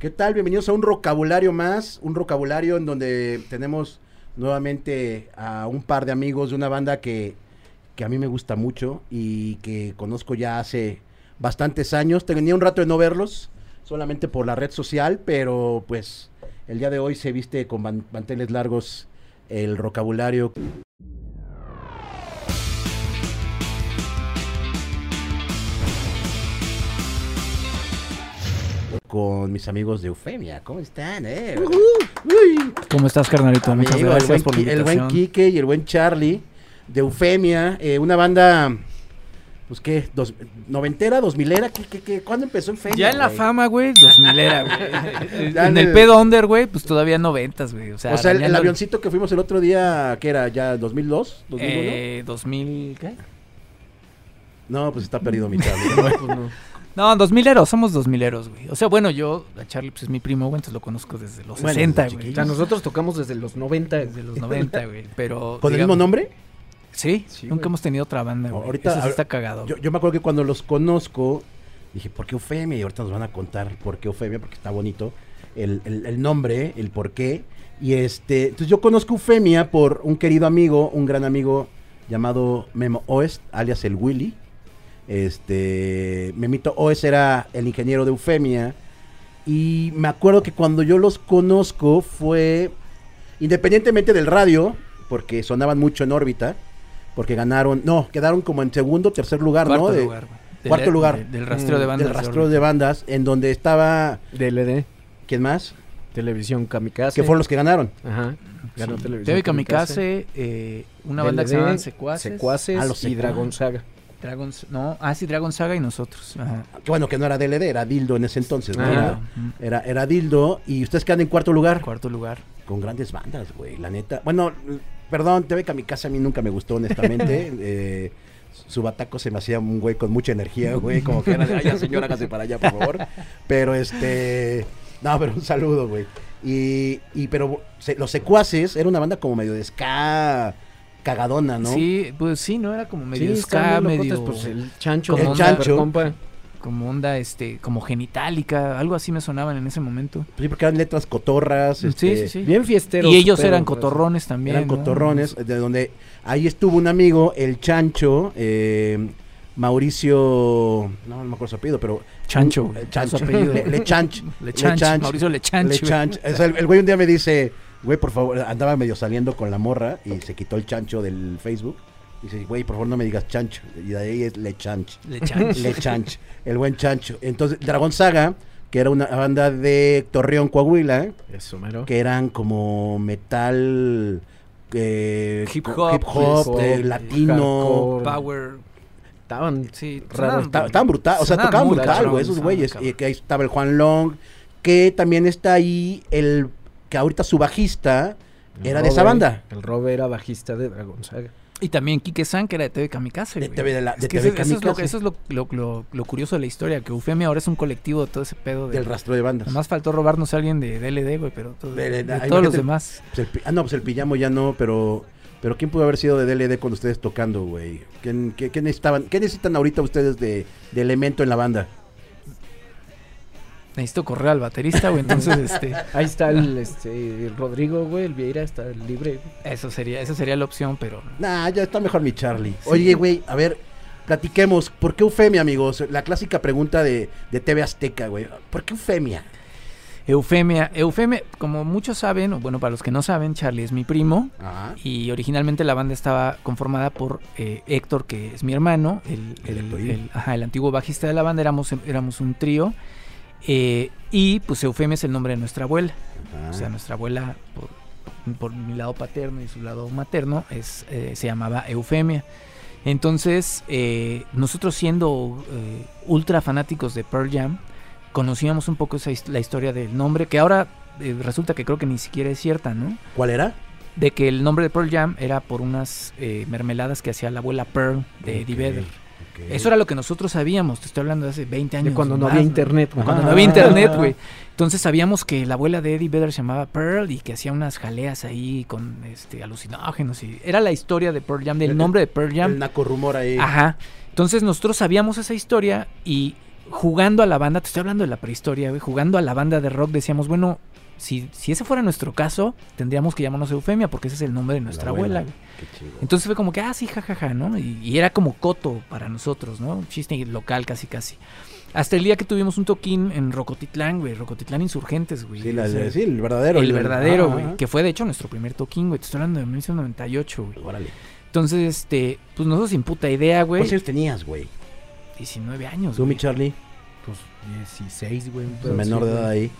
¿Qué tal? Bienvenidos a un vocabulario más, un vocabulario en donde tenemos nuevamente a un par de amigos de una banda que, que a mí me gusta mucho y que conozco ya hace bastantes años. Tenía un rato de no verlos, solamente por la red social, pero pues el día de hoy se viste con man- manteles largos el vocabulario. Con mis amigos de Eufemia, ¿cómo están? Eh? ¿Cómo estás, carnalito? Muchas Amigo, el, gracias buen, por la el buen. Quique y el buen Charlie de Eufemia, eh, una banda, pues qué, dos, noventera, dos milera, ¿qué, qué, qué? ¿cuándo empezó Eufemia? Ya en la fama, güey, 2000 era, güey. En el pedo under, güey, pues todavía noventas, güey. O sea, O sea, el, avioncito que fuimos el otro día, ¿qué era? ¿Ya 2002? ¿2001? Eh, 2000, ¿qué? No, pues está perdido mi Charlie. No, 2000 eros, somos 2000 eros, güey. O sea, bueno, yo, a Charlie, pues es mi primo, güey, entonces lo conozco desde los Bueno, 60, desde güey. O sea, nosotros tocamos desde los 90. Desde los 90, güey. Pero. ¿Con el mismo nombre? Sí, Sí, nunca güey. hemos tenido otra banda, güey. Ahorita- Eso sí está cagado. Yo me acuerdo que cuando los conozco, dije, ¿por qué Eufemia? Y ahorita nos van a contar por qué Eufemia, porque está bonito el, el- el nombre, el por qué. Y este, entonces yo conozco Eufemia por un querido amigo, un gran amigo llamado Memo Oest, alias el Willy. Este, Memito Oest era el ingeniero de Eufemia. Y me acuerdo que cuando yo los conozco fue, independientemente del radio, porque sonaban mucho en órbita, porque ganaron, no, quedaron como en segundo, tercer lugar, Cuarto ¿no? De- lugar, güey. Del- cuarto lugar. del- Del rastreo de Mm, bandas. del rastreo de bandas, en donde estaba, DLD, ¿quién más? Televisión Kamikaze. Que fueron los que ganaron. Ajá. Ganó Sí. Televisión TV Kamikaze, eh, una banda que se llamaban Secuaces. Secuaces Ah, los y. Dragon no, ah, sí, Dragon Saga y nosotros. Ajá. Que bueno, que no era DLD, era Dildo en ese entonces, ¿no? Ah. Era, era, era Dildo. Y ustedes quedan en cuarto lugar. Cuarto lugar. Con grandes bandas, güey, la neta. Bueno, perdón, TV Kamikaze a mí nunca me gustó, honestamente. eh, su bataco se me hacía un güey con mucha energía, güey, como que era de, ay, ya, señor, hágase para allá, por favor. Pero este, no, pero un saludo, güey. Y, y pero se- los secuaces era una banda como medio de ska cagadona, ¿no? Sí, pues sí, ¿no? Era como medio sí, ska, medio... locotes, pues el chancho. Como El onda, chancho. compa. Como onda, este, como genitálica, algo así me sonaban en ese momento. Sí, porque eran letras cotorras. Sí, este, sí, sí. Bien fiesteros. y ellos pero, eran pues, cotorrones también. Eran ¿no? cotorrones, de donde ahí estuvo un amigo, el Chancho, eh, Mauricio, no, no me acuerdo su apellido, pero... Chancho, Chancho. Le, Le Chanch. Le Chanch, Mauricio Le Chanch, Le. Chanch. O sea, el, el güey un día me dice, güey, por favor, andaba medio saliendo con la morra y se quitó el Chancho del Facebook. Dice, güey, por favor no me digas Chancho. Y de ahí es Le Chanch. Le Chanch. Le Chanch, el buen Chancho. Entonces, Dragón Saga, que era una banda de Torreón, Coahuila, Eso, mero. que eran como metal eh, Hip hop, hip hop, hip hop, eh, latino hardcore. Power. Estaban Sí, Raro, sonaban- Esta- estaban brutal o sea tocaban brutal güey esos güeyes y que ahí estaba el Juan Long que también está ahí el que ahorita su bajista el era de esa banda El Robe era bajista de Dragon Saga. Y también Quique San, que era de TV Kamikaze. De. TV de la- de Es que TV eso, eso es, lo, Kamikaze. eso es lo, lo- lo- lo curioso de la historia, que Eufemia ahora es un colectivo de todo ese pedo. De, del rastro de bandas Nomás faltó robarnos a alguien de DLD, güey, pero todo- De- de- de ahí todos los demás. Pues el ah no pues el pijamo ya no pero pero quién pudo haber sido de DLD con ustedes tocando güey ¿Quién- qué, qué necesitaban qué necesitan ahorita ustedes de, de elemento en la banda Necesito correr al baterista, güey, entonces, este, Ahí está el, este, el Rodrigo, güey, el Vieira está libre. eso sería, esa sería la opción, pero Nah, ya está mejor mi Charlie. Oye, güey, a ver, platiquemos. ¿Por qué Eufemia, amigos? La clásica pregunta de, de TV Azteca, güey. ¿Por qué Eufemia? Eufemia, Eufemia, como muchos saben, o bueno, para los que no saben, Charlie es mi primo, Ajá. Y originalmente la banda estaba conformada por eh, Héctor, que es mi hermano, el, El el- ajá, el antiguo bajista de la banda, éramos, éramos un trío. Eh, y pues Eufemia es el nombre de nuestra abuela. Ajá. O sea, nuestra abuela, por, por mi lado paterno y su lado materno, es, eh, se llamaba Eufemia. Entonces, eh, nosotros siendo eh, ultra fanáticos de Pearl Jam, conocíamos un poco esa la historia del nombre, que ahora eh, resulta que creo que ni siquiera es cierta, ¿no? ¿Cuál era? de que el nombre de Pearl Jam era por unas eh, mermeladas que hacía la abuela Pearl de Eddie Vedder. Eso era lo que nosotros sabíamos, te estoy hablando de hace 20 años. De cuando no había internet. Cuando Ajá. no había internet, güey. Entonces sabíamos que la abuela de Eddie Vedder se llamaba Pearl y que hacía unas jaleas ahí con este alucinógenos. Y era la historia de Pearl Jam, del El- nombre de Pearl Jam. El naco rumor ahí. Ajá. Entonces nosotros sabíamos esa historia y jugando a la banda, te estoy hablando de la prehistoria, güey, jugando a la banda de rock decíamos, bueno, si, si ese fuera nuestro caso, tendríamos que llamarnos Eufemia porque ese es el nombre de nuestra abuela. chido. Entonces fue como que, ah, sí, jajaja, ¿no? Y, y era como coto para nosotros, ¿no? Un chiste local casi casi. Hasta el día que tuvimos un toquín en Rocotitlán, güey, Rocotitlán Insurgentes, güey. Sí, la- O sea, sí, el verdadero. el verdadero, ah, güey. Que fue de hecho nuestro primer toquín, güey. Te estoy hablando de 1998, güey. Órale. Entonces, este, pues nosotros sin puta idea, güey. ¿Cuántos años tenías, güey? 19 años, Tú, mi. Charlie, Pues 16, güey. menor de edad güey. ahí.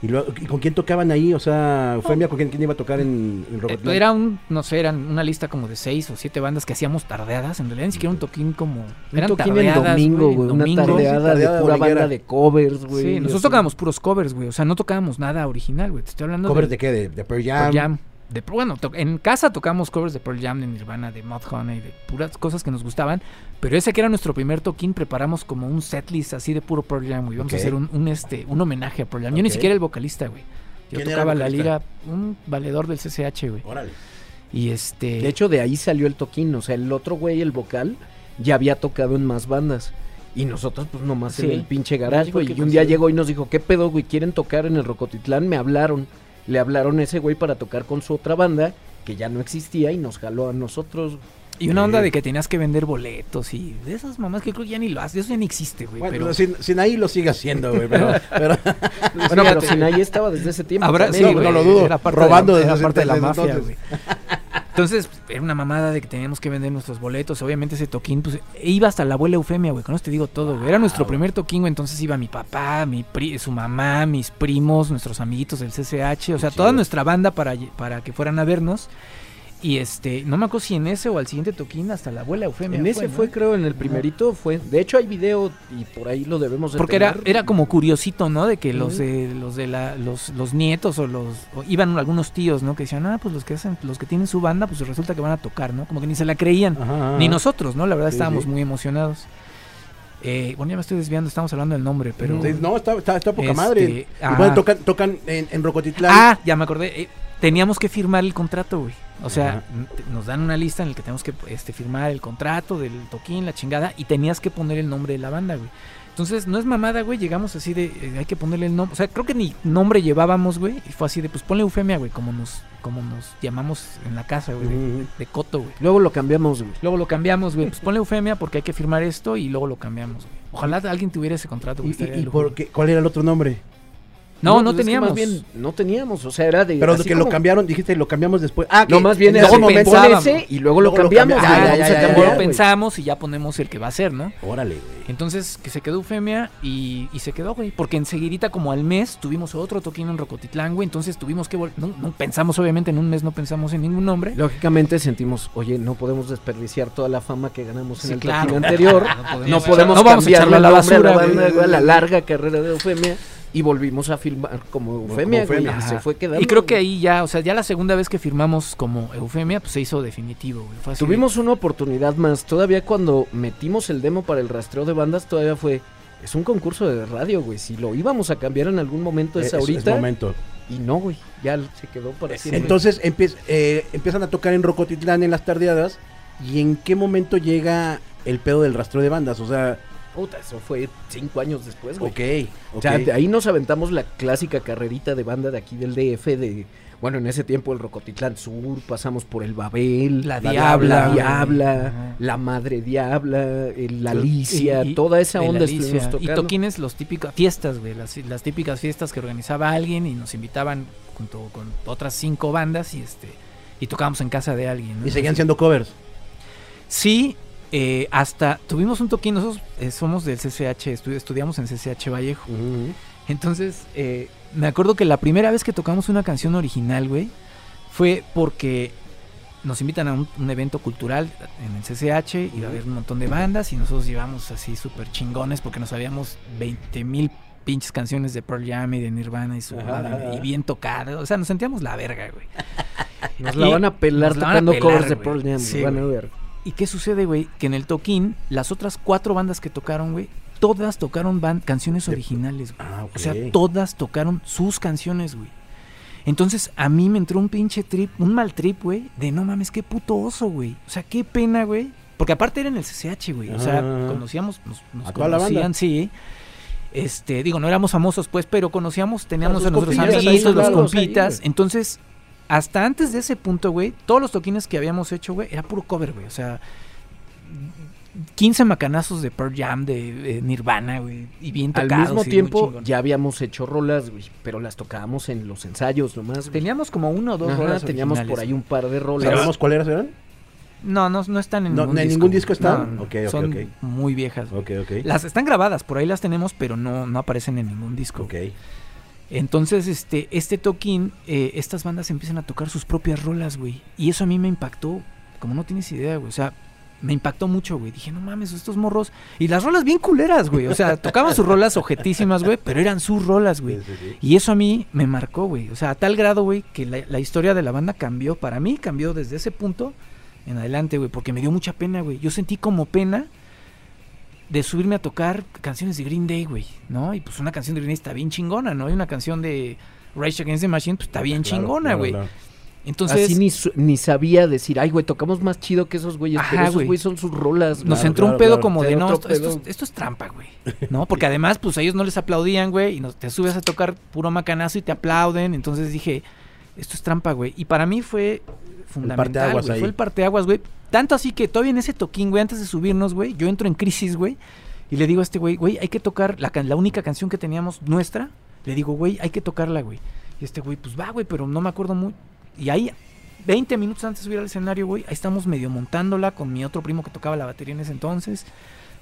¿Y, luego, ¿Y con quién tocaban ahí? O sea, Eufemia, ¿con quién, quién iba a tocar en, en Eh, Rocotitlán? Era un, no sé, eran una lista como de seis o siete bandas que hacíamos tardeadas. En realidad ni siquiera un toquín como. Un Eran toquín tardeadas, domingo, güey. Una domingo. tardeada de pura dominguera. banda de covers, güey. Sí, nosotros así. tocábamos puros covers, güey. O sea, no tocábamos nada original, güey. Te estoy hablando ¿Covers de, de qué? ¿De, de Pearl Pearl Jam? De, bueno, en casa tocamos covers de Pearl Jam, de Nirvana, de Mudhoney, de puras cosas que nos gustaban. Pero ese que era nuestro primer toquín, preparamos como un setlist así de puro Pearl Jam, güey. Vamos a hacer un, un, este, un homenaje a Pearl Jam. Yo ni siquiera era el vocalista, güey. Yo ¿Quién era tocaba la lira, un valedor del CCH, güey. Órale. Y este. De hecho, de ahí salió el toquín. O sea, el otro güey, el vocal, ya había tocado en más bandas. Y nosotros, pues nomás en Sí. el pinche garage, güey. Y un día llegó y nos dijo, ¿qué pedo, güey? ¿Quieren tocar en el Rocotitlán? Me hablaron. Le hablaron a ese güey para tocar con su otra banda, que ya no existía, y nos jaló a nosotros. Y una onda Sí. de que tenías que vender boletos y de esas mamás que creo que ya ni lo haces. Eso ya ni existe, güey. Bueno, pero sin, sin ahí lo sigue haciendo, güey. Pero, pero Bueno, pero Fíjate. Sinaí estaba desde ese tiempo. Habrá, también, sí, no, güey. no lo dudo. Era parte Robando de la, desde parte de la mafia, güey. Entonces, era una mamada de que teníamos que vender nuestros boletos. Obviamente ese toquín, pues, iba hasta la abuela Eufemia, güey. Con eso te digo todo, güey. Era nuestro primer toquín, güey. Entonces iba mi papá, mi pri- su mamá, mis primos, nuestros amiguitos del CCH. O sea, toda nuestra banda para, para que fueran a vernos. Y este, no me acuerdo si en ese o al siguiente toquín hasta la abuela Eufemia. En ese ¿no? fue, creo, en el primerito fue. De hecho, hay video y por ahí lo debemos de Porque era, tener. era como curiosito, ¿no? De que los de los de la, los, los nietos o los o iban algunos tíos, ¿no? Que decían, ah, pues los que hacen, los que tienen su banda, pues resulta que van a tocar, ¿no? Como que ni se la creían. Ajá, ajá. Ni nosotros, ¿no? La verdad Sí, estábamos sí. muy emocionados. Eh, bueno, ya me estoy desviando, estamos hablando del nombre, pero... No, está, está, está poca Este, madre. Bueno, tocan, tocan en, en Rocotitlán. Ah, ya me acordé. eh, teníamos que firmar el contrato, güey. O sea, Ajá. nos dan una lista en la que tenemos que este, firmar el contrato del toquín, la chingada, y tenías que poner el nombre de la banda, güey. Entonces, no es mamada, güey, llegamos así de, eh, hay que ponerle el nombre, o sea, creo que ni nombre llevábamos, güey, y fue así de, pues ponle Eufemia, güey, como nos, como nos llamamos en la casa, güey, de, Coto, güey. Luego lo cambiamos, güey. Luego lo cambiamos, güey, pues ponle Eufemia porque hay que firmar esto y luego lo cambiamos, güey. Ojalá alguien tuviera ese contrato, ¿Y, güey. y- y de lujo. por qué- cuál era el otro nombre? No, no, pues es que teníamos. Más bien, no teníamos, o sea, era de. Pero que lo como- cambiaron, dijiste, lo cambiamos después. Ah, que No, más bien en era ese y luego lo Luego lo cambiamos. cambiamos. güey, Ah, ya, ya, ya, Luego cambiar, lo pensamos y ya ponemos el que va a ser, ¿no? Órale, güey. Entonces, que se quedó Eufemia y, y se quedó, güey. Porque enseguidita, como al mes, tuvimos otro toquín en Rocotitlán, güey. Entonces tuvimos que no, no pensamos, obviamente, en un mes no pensamos en ningún nombre. Lógicamente sentimos, oye, no podemos desperdiciar toda la fama que ganamos Sí, en el claro. toquín anterior. No no podemos no vamos a cambiarle echarlo a la basura, la larga carrera de Eufemia y volvimos a filmar como Eufemia, güey, Eufemia, y ajá. se fue quedando. Y creo que ahí ya, o sea, ya la segunda vez que firmamos como Eufemia, pues se hizo definitivo, güey. Fue así de- Tuvimos una oportunidad más. Todavía cuando metimos el demo para el rastreo de bandas, todavía fue. Es un concurso de radio, güey. Si lo íbamos a cambiar en algún momento es, Es- es ahorita. momento. y no, güey. Ya se quedó para siempre. Entonces empie- eh, empiezan a tocar en Rocotitlán en las tardeadas. ¿Y en qué momento llega el pedo del rastreo de bandas? O sea, Puta, eso fue cinco años después, güey. ok. O sea, ahí nos aventamos la clásica carrerita de banda de aquí del DF de... Bueno, en ese tiempo el Rocotitlán Sur, pasamos por el Babel, La La Diabla, la, Diabla, Ajá. la Madre Diabla, el- la Y- Alicia, y- toda esa onda estuvimos Y tocando. toquines, los típicos, fiestas, güey, las, las típicas fiestas que organizaba alguien y nos invitaban junto con otras cinco bandas y este y tocábamos en casa de alguien. ¿no? Y seguían siendo covers. Sí, eh, hasta tuvimos un toquín, nosotros eh, somos del CCH, estu- estudiamos en CCH Vallejo. Entonces, eh, me acuerdo que la primera vez que tocamos una canción original, güey, fue porque nos invitan a un, un evento cultural en el CCH, iba a haber un montón de bandas y nosotros llevamos así súper chingones porque nos sabíamos 20 mil pinches canciones de Pearl Jam y de Nirvana y, su y bien tocadas, o sea, nos sentíamos la verga, güey. Nos la Y van a pelar a tocando pelar, covers de. Pearl Jam. Sí, van a ver. ¿Y qué sucede, güey? Que en el toquín, las otras cuatro bandas que tocaron, güey, todas tocaron canciones originales, güey. Ah, ok. O sea, todas tocaron sus canciones, güey. Entonces, a mí me entró un pinche trip, un mal trip, güey, de no mames, qué puto oso, güey. O sea, qué pena, güey. Porque aparte era en el CCH, güey. O sea, Ah. conocíamos, nos, nos conocían, sí. Este, digo, no éramos famosos, pues, pero conocíamos, teníamos a nuestros amiguitos, los compitas. ahí. Entonces, hasta antes de ese punto, güey, todos los toquines que habíamos hecho, güey, era puro cover, güey. O sea, 15 macanazos de Pearl Jam, de, eh, Nirvana, güey, y bien Al tocados. mismo y muy tiempo ya habíamos hecho rolas, güey, pero las tocábamos en los ensayos nomás. güey. Teníamos como uno o dos Ajá, rolas teníamos por ahí un par de rolas. ¿Sabemos cuáles eran? No, no, no están en No, ningún ¿en disco. ningún disco están? No, no, Ok, ok, son muy viejas. güey. Ok, ok. Las están grabadas, por ahí las tenemos, pero no, no aparecen en ningún disco. Ok. Entonces, este, este toquín, eh, estas bandas empiezan a tocar sus propias rolas, güey. Y eso a mí me impactó, como no tienes idea, güey. O sea, me impactó mucho, güey. Dije, no mames, estos morros. Y las rolas bien culeras, güey. O sea, tocaban sus rolas objetísimas, güey, pero eran sus rolas, güey. Sí, sí, sí. Y eso a mí me marcó, güey. O sea, a tal grado, güey, que la, la historia de la banda cambió. Para mí cambió desde ese punto en adelante, güey, porque me dio mucha pena, güey. Yo sentí como pena de subirme a tocar canciones de Green Day, güey, ¿no? Y pues una canción de Green Day está bien chingona, ¿no? Y una canción de Rage Against the Machine, pues está bien Claro, chingona, güey. claro. Entonces, Así ni, ni sabía decir, ay, güey, tocamos más chido que esos güeyes, Ajá, pero esos güey. güeyes son sus rolas. nos güey". entró un pedo claro. como de, no, esto, esto es, esto es trampa, güey. ¿No? Porque además, pues a ellos no les aplaudían, güey, y nos, te subes a tocar puro macanazo y te aplauden. Entonces dije, esto es trampa, güey. Y para mí fue fundamental, güey. Fue el parteaguas, güey. Tanto así que todavía en ese toquín, güey, antes de subirnos, güey, yo entro en crisis, güey. Y le digo a este güey, güey, hay que tocar la, la única canción que teníamos nuestra. Le digo, güey, hay que tocarla, güey. Y este güey, pues va, güey, pero no me acuerdo muy. Y ahí, 20 minutos antes de subir al escenario, güey, ahí estamos medio montándola con mi otro primo que tocaba la batería en ese entonces.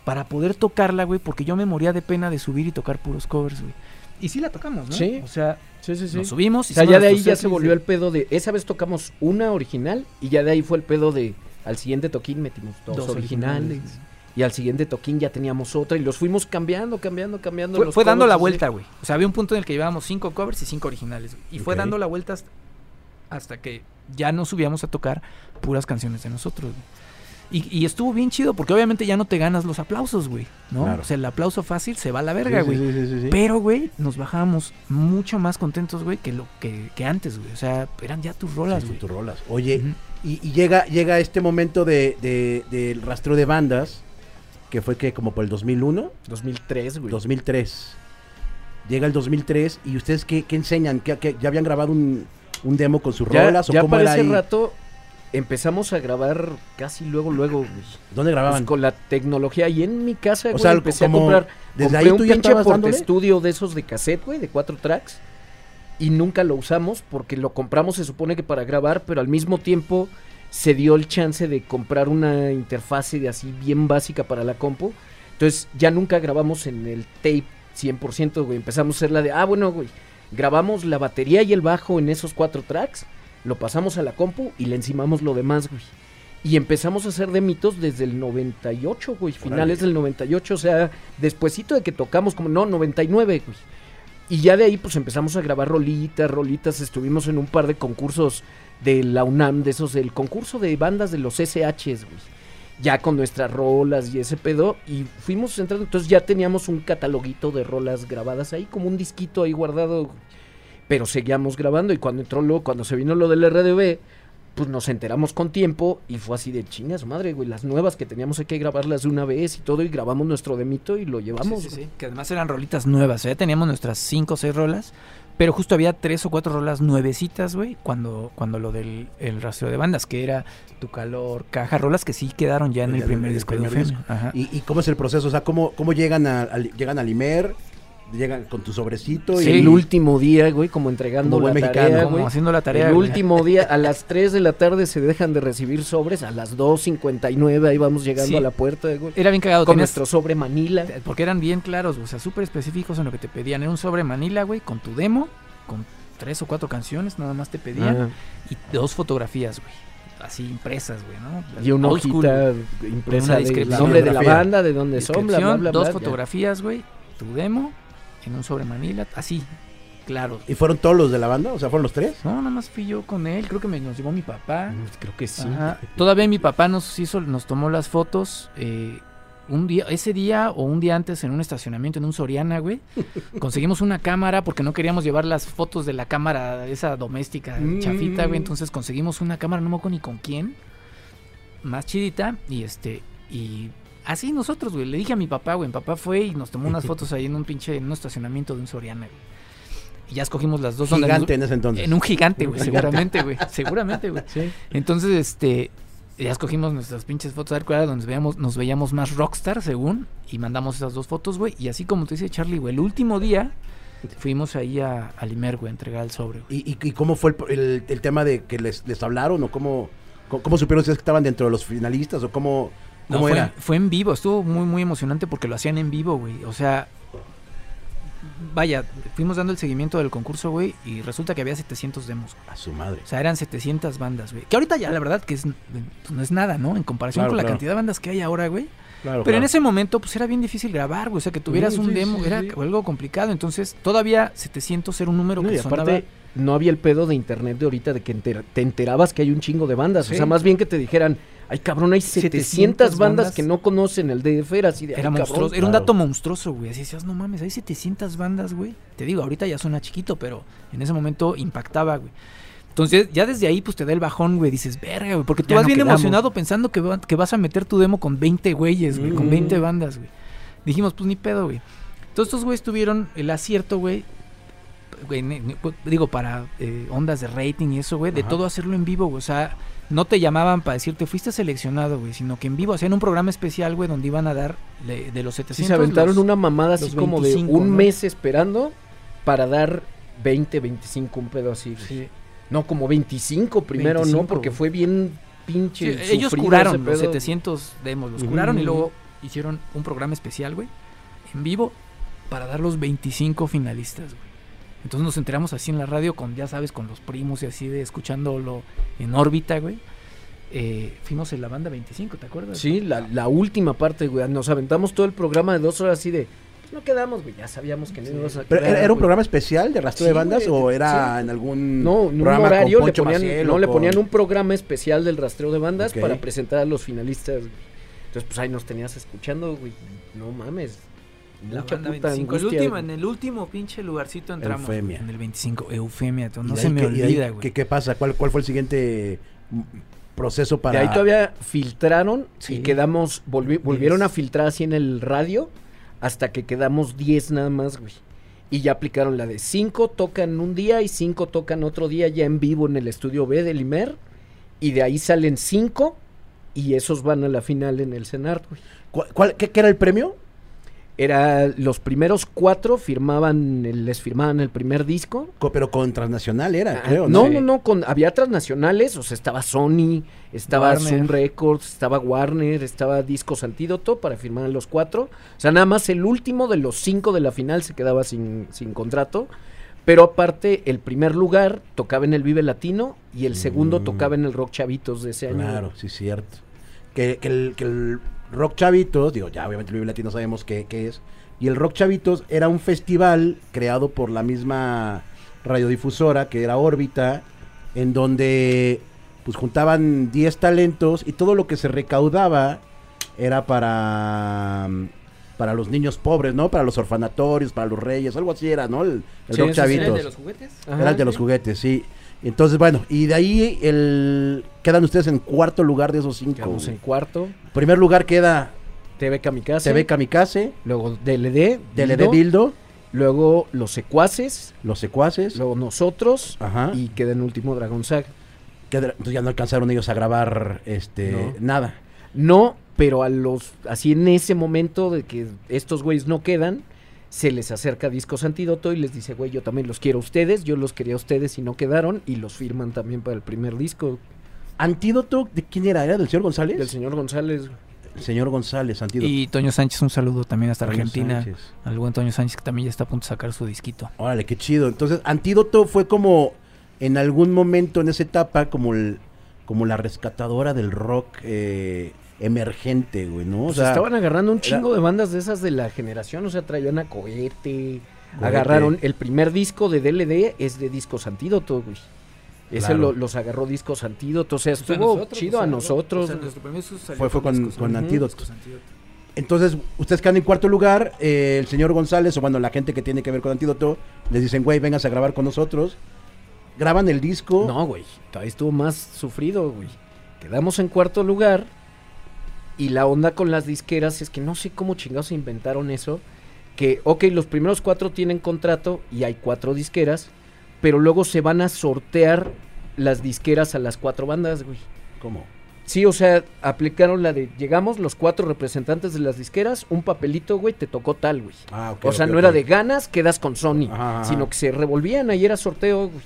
Para poder tocarla, güey, porque yo me moría de pena de subir y tocar puros covers, güey. Y sí la tocamos, ¿no? Sí. O sea, Sí, sí, sí. nos subimos. O sea, ya de ahí ya se volvió de- el pedo de. Esa vez tocamos una original y ya de ahí fue el pedo de. Al siguiente toquín metimos dos, Dos originales. originales. Y al siguiente toquín ya teníamos otra y los fuimos cambiando, cambiando, cambiando. Fue, los fue dando la vuelta, güey. O sea, había un punto en el que llevábamos cinco covers y cinco originales. güey. Y fue dando la vuelta hasta, hasta que ya no subíamos a tocar puras canciones de nosotros, güey. Y, y estuvo bien chido porque obviamente ya no te ganas los aplausos, güey. ¿no? Claro. O sea, el aplauso fácil se va a la verga, Sí, sí, güey. sí, sí, sí. Pero, güey, nos bajábamos mucho más contentos, güey, que lo que, que antes, güey. O sea, eran ya tus rolas, Sí, güey. tus rolas. Oye. Y, y llega, llega este momento de, de- del rastreo de bandas, que fue que como por el 2001, 2003, güey. 2003. Llega el 2003 y ustedes qué, qué enseñan? ¿Qué, qué- ya habían grabado un, un demo con sus ya rolas o ya cómo para era ese ahí? rato empezamos a grabar casi luego, luego, güey. ¿Dónde Pues grababan? con la tecnología y en mi casa, O güey, sea, empecé a como comprar desde compré ahí un tú ya pinche estudio de esos de cassette, güey, de cuatro tracks y nunca lo usamos porque lo compramos se supone que para grabar, pero al mismo tiempo se dio el chance de comprar una interfase de así bien básica para la compu. Entonces ya nunca grabamos en el tape 100%, güey. Empezamos a hacer la de, ah, bueno, güey, grabamos la batería y el bajo en esos cuatro tracks, lo pasamos a la compu y le encimamos lo demás, güey. Y empezamos a hacer de mitos desde el 98, güey, finales del 98, o sea, despuesito de que tocamos como, no, 99, güey. Y ya de ahí pues empezamos a grabar rolitas, rolitas, estuvimos en un par de concursos de la UNAM, de esos, del concurso de bandas de los SHs, güey. Ya con nuestras rolas y ese pedo, y fuimos entrando, entonces ya teníamos un cataloguito de rolas grabadas ahí, como un disquito ahí guardado, pero seguíamos grabando y cuando entró lo, cuando se vino lo del RDB, pues nos enteramos con tiempo y fue así de chingas, madre, güey, las nuevas que teníamos hay que grabarlas de una vez y todo y grabamos nuestro demito y lo llevamos. Sí, sí, sí, Que además eran rolitas nuevas. Ya teníamos nuestras cinco o seis rolas. Pero justo había tres o cuatro rolas nuevecitas, güey. Cuando, cuando lo del el rastreo de bandas, que era Tu Calor, Caja, rolas que sí quedaron ya en Ya el primer el disco de Eufemia. Ajá. ¿Y, y cómo es el proceso? O sea, ¿cómo, cómo llegan, a, llegan al Imer? Llegan con tu sobrecito Sí. y... El último día, güey, como entregando Como la tarea, mexicano. Como güey. haciendo la tarea. el güey. último día, a las 3 de la tarde se dejan de recibir sobres, a las 2.59 ahí vamos llegando Sí. a la puerta, güey. Era bien cagado. Con tenías- nuestro sobre Manila. Porque eran bien claros, o sea, súper específicos en lo que te pedían. Era un sobre Manila, güey, con tu demo, con tres o cuatro canciones, nada más te pedían. Y dos fotografías, güey. Así impresas, güey, ¿no? y una hojita impresa del nombre de la banda, de dónde son, bla, bla, Descripción, bla, dos fotografías, güey, tu demo, en un sobre Manila, así, claro. ¿Y fueron todos los de la banda? O sea, ¿fueron los tres? No, nada más fui yo con él, creo que me nos llevó mi papá. Mm, Creo que sí. Ajá. Todavía mi papá nos hizo, nos tomó las fotos eh, un día, ese día o un día antes en un estacionamiento en un Soriana, güey. Conseguimos una cámara porque no queríamos llevar las fotos de la cámara esa doméstica Mm. chafita, güey. Entonces conseguimos una cámara, no me acuerdo ni con quién, más chidita y este y Así nosotros, güey. Le dije a mi papá, güey. Mi papá fue y nos tomó unas fotos ahí en un pinche, en un estacionamiento de un Soriana, güey. Y ya escogimos las dos. donde Gigante nos- en ese entonces. En un gigante, güey. Seguramente, güey. Seguramente, güey. Sí. Entonces, este, ya escogimos nuestras pinches fotos, a ver cuál era donde nos veíamos, nos veíamos más rockstar, según, y mandamos esas dos fotos, güey. Y así como te dice Charlie, güey, el último día fuimos ahí a, a Limer, güey, a entregar el sobre, güey. ¿Y, y- cómo fue el, el- el tema de que les, les hablaron o cómo, cómo, cómo supieron ustedes que estaban dentro de los finalistas o cómo, No, cómo fue, era? fue en vivo, estuvo muy, muy emocionante porque lo hacían en vivo, güey. O sea, vaya, fuimos dando el seguimiento del concurso, güey, y resulta que había 700 demos, güey. A su madre. O sea, eran 700 bandas, güey. Que ahorita ya la verdad que es, pues, no es nada, ¿no? En comparación Claro, con la cantidad de bandas que hay ahora, güey. Claro, Pero en ese momento, pues era bien difícil grabar, güey. O sea, que tuvieras Sí, un sí, demo, sí, era algo complicado. Entonces, todavía 700 era un número No, que y sonaba. aparte, no había el pedo de internet de ahorita de que te enterabas que hay un chingo de bandas. O sea, más bien que te dijeran, ay cabrón, hay 700, 700 bandas, bandas. que no conocen el DF. Era así de, "Ay, Era cabrón". monstruoso, era un claro. dato monstruoso, güey. Así decías, no mames, hay 700 bandas, güey. Te digo, ahorita ya suena chiquito, pero en ese momento impactaba, güey. Entonces, ya desde ahí, pues te da el bajón, güey. Dices, verga, güey. Porque tú Ya vas no bien quedamos. emocionado pensando que, va- que vas a meter tu demo con 20 güeyes, güey. Con Mm. 20 bandas, güey. Dijimos, pues ni pedo, güey. Todos estos güeyes tuvieron el acierto, güey. digo, para eh, ondas de rating y eso, güey. De todo hacerlo en vivo, güey. O sea, no te llamaban para decirte fuiste seleccionado, güey. Sino que en vivo hacían un programa especial, güey, donde iban a dar le- de los 700. Sí, se aventaron los- una mamada así como 25, de un ¿no? mes esperando para dar 20, 25, un pedo así. güey. Sí. No, como 25 primero, 25, no, porque güey. fue bien pinche. Sí, ellos curaron los pedo. 700 demos, los curaron y luego hicieron un programa especial, güey, en vivo, para dar los 25 finalistas, güey. Entonces nos enteramos así en la radio con, ya sabes, con los primos y así de escuchándolo en órbita, güey. Eh, fuimos en la banda 25, ¿te acuerdas? Sí, la, la última parte, güey. Nos aventamos todo el programa de dos horas así de. "Pues No quedamos, güey. Ya sabíamos que no íbamos a ¿Pero quedar, era, un güey". programa especial de rastreo Sí, de bandas güey, o era sí. en algún No, en un con horario le ponían, Maciel no, le ponían un programa especial del rastreo de bandas para presentar a los finalistas. güey. Entonces, pues ahí nos tenías escuchando, güey. No mames. La Mucha banda puta 25. El angustia, último, güey. en el último pinche lugarcito entramos. Eufemia. En el 25, Eufemia, ¿Y no se me ahí olvida, güey. ¿qué, qué pasa? ¿Cuál, ¿Cuál fue el siguiente proceso para...? De ahí todavía filtraron Sí. y quedamos, volvi- volvieron a filtrar así en el radio hasta que quedamos 10 nada más, güey. Y ya aplicaron la de 5 tocan un día y 5 tocan otro día ya en vivo en el estudio B del Imer. Y de ahí salen 5 y esos van a la final en el CENART, güey. ¿Cuál- cuál- qué, qué era el premio? Era los primeros cuatro firmaban, les firmaban el primer disco. Co- Pero con transnacional era, Ah, creo, no, ¿no? no, no, con, había transnacionales, o sea, estaba Sony, estaba Warner. Zoom Records, estaba Warner, estaba Discos Antídoto para firmar a los cuatro. O sea, nada más el último de los cinco de la final se quedaba sin, sin contrato. Pero aparte, el primer lugar tocaba en el Vive Latino y el segundo Mm. tocaba en el Rock Chavitos de ese año. Claro, sí, cierto. Que, que el, que el Rock Chavitos, digo, ya obviamente el Vive Latino sabemos qué, qué es. Y el Rock Chavitos era un festival creado por la misma radiodifusora, que era Órbita, en donde pues juntaban 10 talentos y todo lo que se recaudaba era para para los niños pobres, ¿no? Para los orfanatorios, para los reyes, algo así era, ¿no? El, el Sí, Rock. Chavitos. ¿Era el de los juguetes? Ajá, Era el de los juguetes, sí. Entonces, bueno, y de ahí el quedan ustedes en cuarto lugar de esos cinco. Quedamos en cuarto. Primer lugar queda TV Kamikaze. TV Kamikaze, Luego DLD. DLD Dildo, Dildo, Luego Los Secuaces. Los Secuaces. Luego nosotros. Ajá. Y queda en último Dragon Saga. entonces ya no alcanzaron ellos a grabar este No. nada. No, pero a los. Así en ese momento de que estos güeyes no quedan, se les acerca Discos Antídoto y les dice, güey, yo también los quiero a ustedes. Yo los quería a ustedes y no quedaron. Y los firman también para el primer disco Antídoto, ¿de quién era? ¿Era del señor González? del señor González. El señor González, Antídoto. Y Toño Sánchez, un saludo también hasta Toño Argentina. Sánchez. Al buen Toño Sánchez que también ya está a punto de sacar su disquito. Órale, qué chido. Entonces, Antídoto fue como en algún momento en esa etapa como el como la rescatadora del rock eh, emergente, güey, ¿no? O Pues sea, estaban agarrando un era- chingo de bandas de esas de la generación. O sea, traían a Cohete. Cohete. Agarraron el primer disco de DLD, es de Discos Antídoto, güey. Ese Claro. lo- los agarró Discos Antídoto. O sea, estuvo chido a nosotros. Fue- fue con- con Antídoto. Entonces, ustedes quedan en cuarto lugar, eh, el señor González, o bueno, la gente que tiene que ver con Antídoto, les dicen, güey, vengas a grabar con nosotros. Graban el disco. No, güey. Todavía estuvo más sufrido, güey. Quedamos en cuarto lugar. Y la onda con las disqueras es que no sé cómo chingados inventaron eso. Que, ok, los primeros cuatro tienen contrato y hay cuatro disqueras, pero luego se van a sortear las disqueras a las cuatro bandas, güey. ¿Cómo? Sí, o sea, aplicaron la de, llegamos los cuatro representantes de las disqueras, un papelito, güey, te tocó tal, güey. Ah, ok. o sea, no era de ganas, quedas con Sony, Ajá, ajá. sino que se revolvían, ahí era sorteo, güey.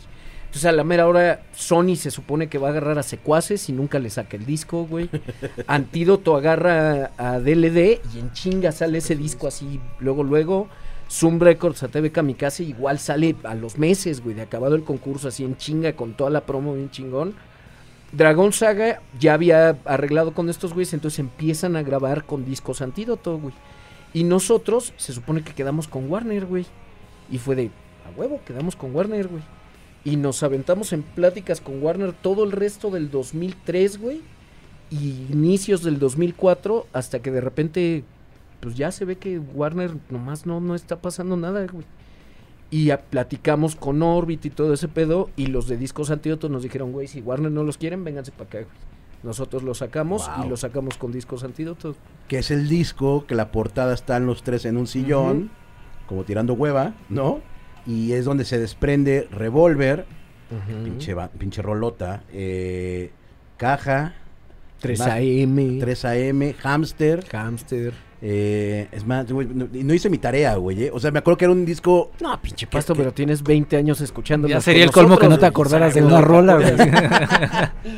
Entonces a la mera hora Sony se supone que va a agarrar a secuaces y nunca le saca el disco, güey. Antídoto agarra a DLD y en chinga sale ese disco así, luego, luego. Zoom Records a TV Kamikaze igual sale a los meses, güey, de acabado el concurso así en chinga con toda la promo bien chingón. Dragon Saga ya había arreglado con estos güeyes, entonces empiezan a grabar con discos antídoto, güey. Y nosotros se supone que quedamos con Warner, güey. Y fue de, a huevo, quedamos con Warner, güey. Y nos aventamos en pláticas con Warner todo el resto del 2003, güey. Y inicios del 2004, hasta que de repente, pues ya se ve que Warner nomás no, no está pasando nada, güey. Y a- platicamos con Orbit y todo ese pedo. Y los de discos antídotos nos dijeron, güey, si Warner no los quieren, vénganse para acá, güey. Nosotros los sacamos Wow. y los sacamos con discos antídotos. Que es el disco que la portada están los tres en un sillón, como tirando hueva, ¿no? Y es donde se desprende Revolver, pinche, pinche rolota, eh, Caja, 3AM. 3AM, Hamster. Hamster. Eh, es más, güey, no, hice mi tarea, güey. eh. O sea, me acuerdo que era un disco. No, pinche pasto, que- pero tienes 20 años escuchando. Ya sería el colmo que no te acordaras de una rola, güey.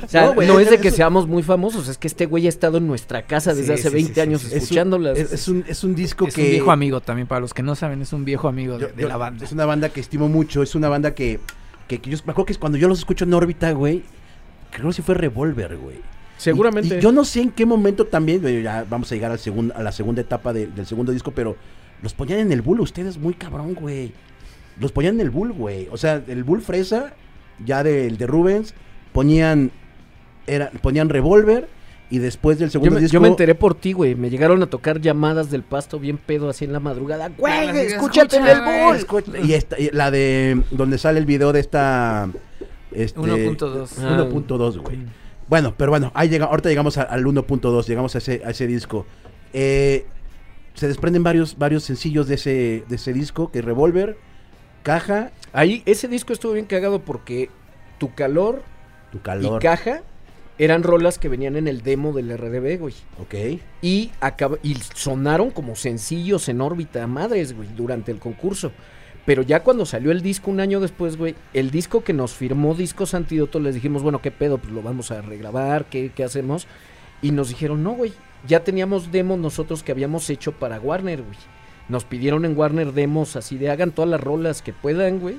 O sea, No, güey, es de eso- que seamos muy famosos, es que este güey ha estado en nuestra casa desde Sí, hace sí, 20 sí, años sí, Es un- escuchándolas. Es, es un, es un disco Es que. un viejo amigo también, para los que no saben, es un viejo amigo de, Yo- de yo- la banda. Es una banda que estimo mucho, es una banda que, que, que yo me acuerdo que cuando yo los escucho en órbita, güey, creo que sí fue Revolver, güey. Seguramente. Y, y yo no sé en qué momento también, ya vamos a llegar al segun- a la segunda etapa de- del segundo disco, pero los ponían en el bull ustedes muy cabrón, güey. Los ponían en el bull, güey. O sea, el bull fresa, ya del de Rubens, ponían, era, ponían Revolver y después del Yo segundo me, disco... yo me enteré por ti, güey. Me llegaron a tocar llamadas del pasto bien pedo así en la madrugada. Güey, escúchate en el bull. Escucha- Y, esta, y la de donde sale el video de esta... Este, 1.2. Ah. 1.2, güey. Bueno, pero bueno, ahí llega, ahorita llegamos a- al 1.2, llegamos a ese, a ese disco. Eh, se desprenden varios, varios sencillos de ese, de ese disco, que es Revolver, Caja, Ahí, ese disco estuvo bien cagado porque Tu Calor, Tu Calor. y Caja eran rolas que venían en el demo del RDB, güey. ok. Y, acaba- y sonaron como sencillos en órbita, madres, güey, durante el concurso. Pero ya cuando salió el disco un año después, güey, el disco que nos firmó Discos Antídoto, les dijimos, bueno, ¿qué pedo? Pues lo vamos a regrabar, ¿qué, qué hacemos? Y nos dijeron, no, güey, ya teníamos demos nosotros que habíamos hecho para Warner, güey. Nos pidieron en Warner demos así de hagan todas las rolas que puedan, güey.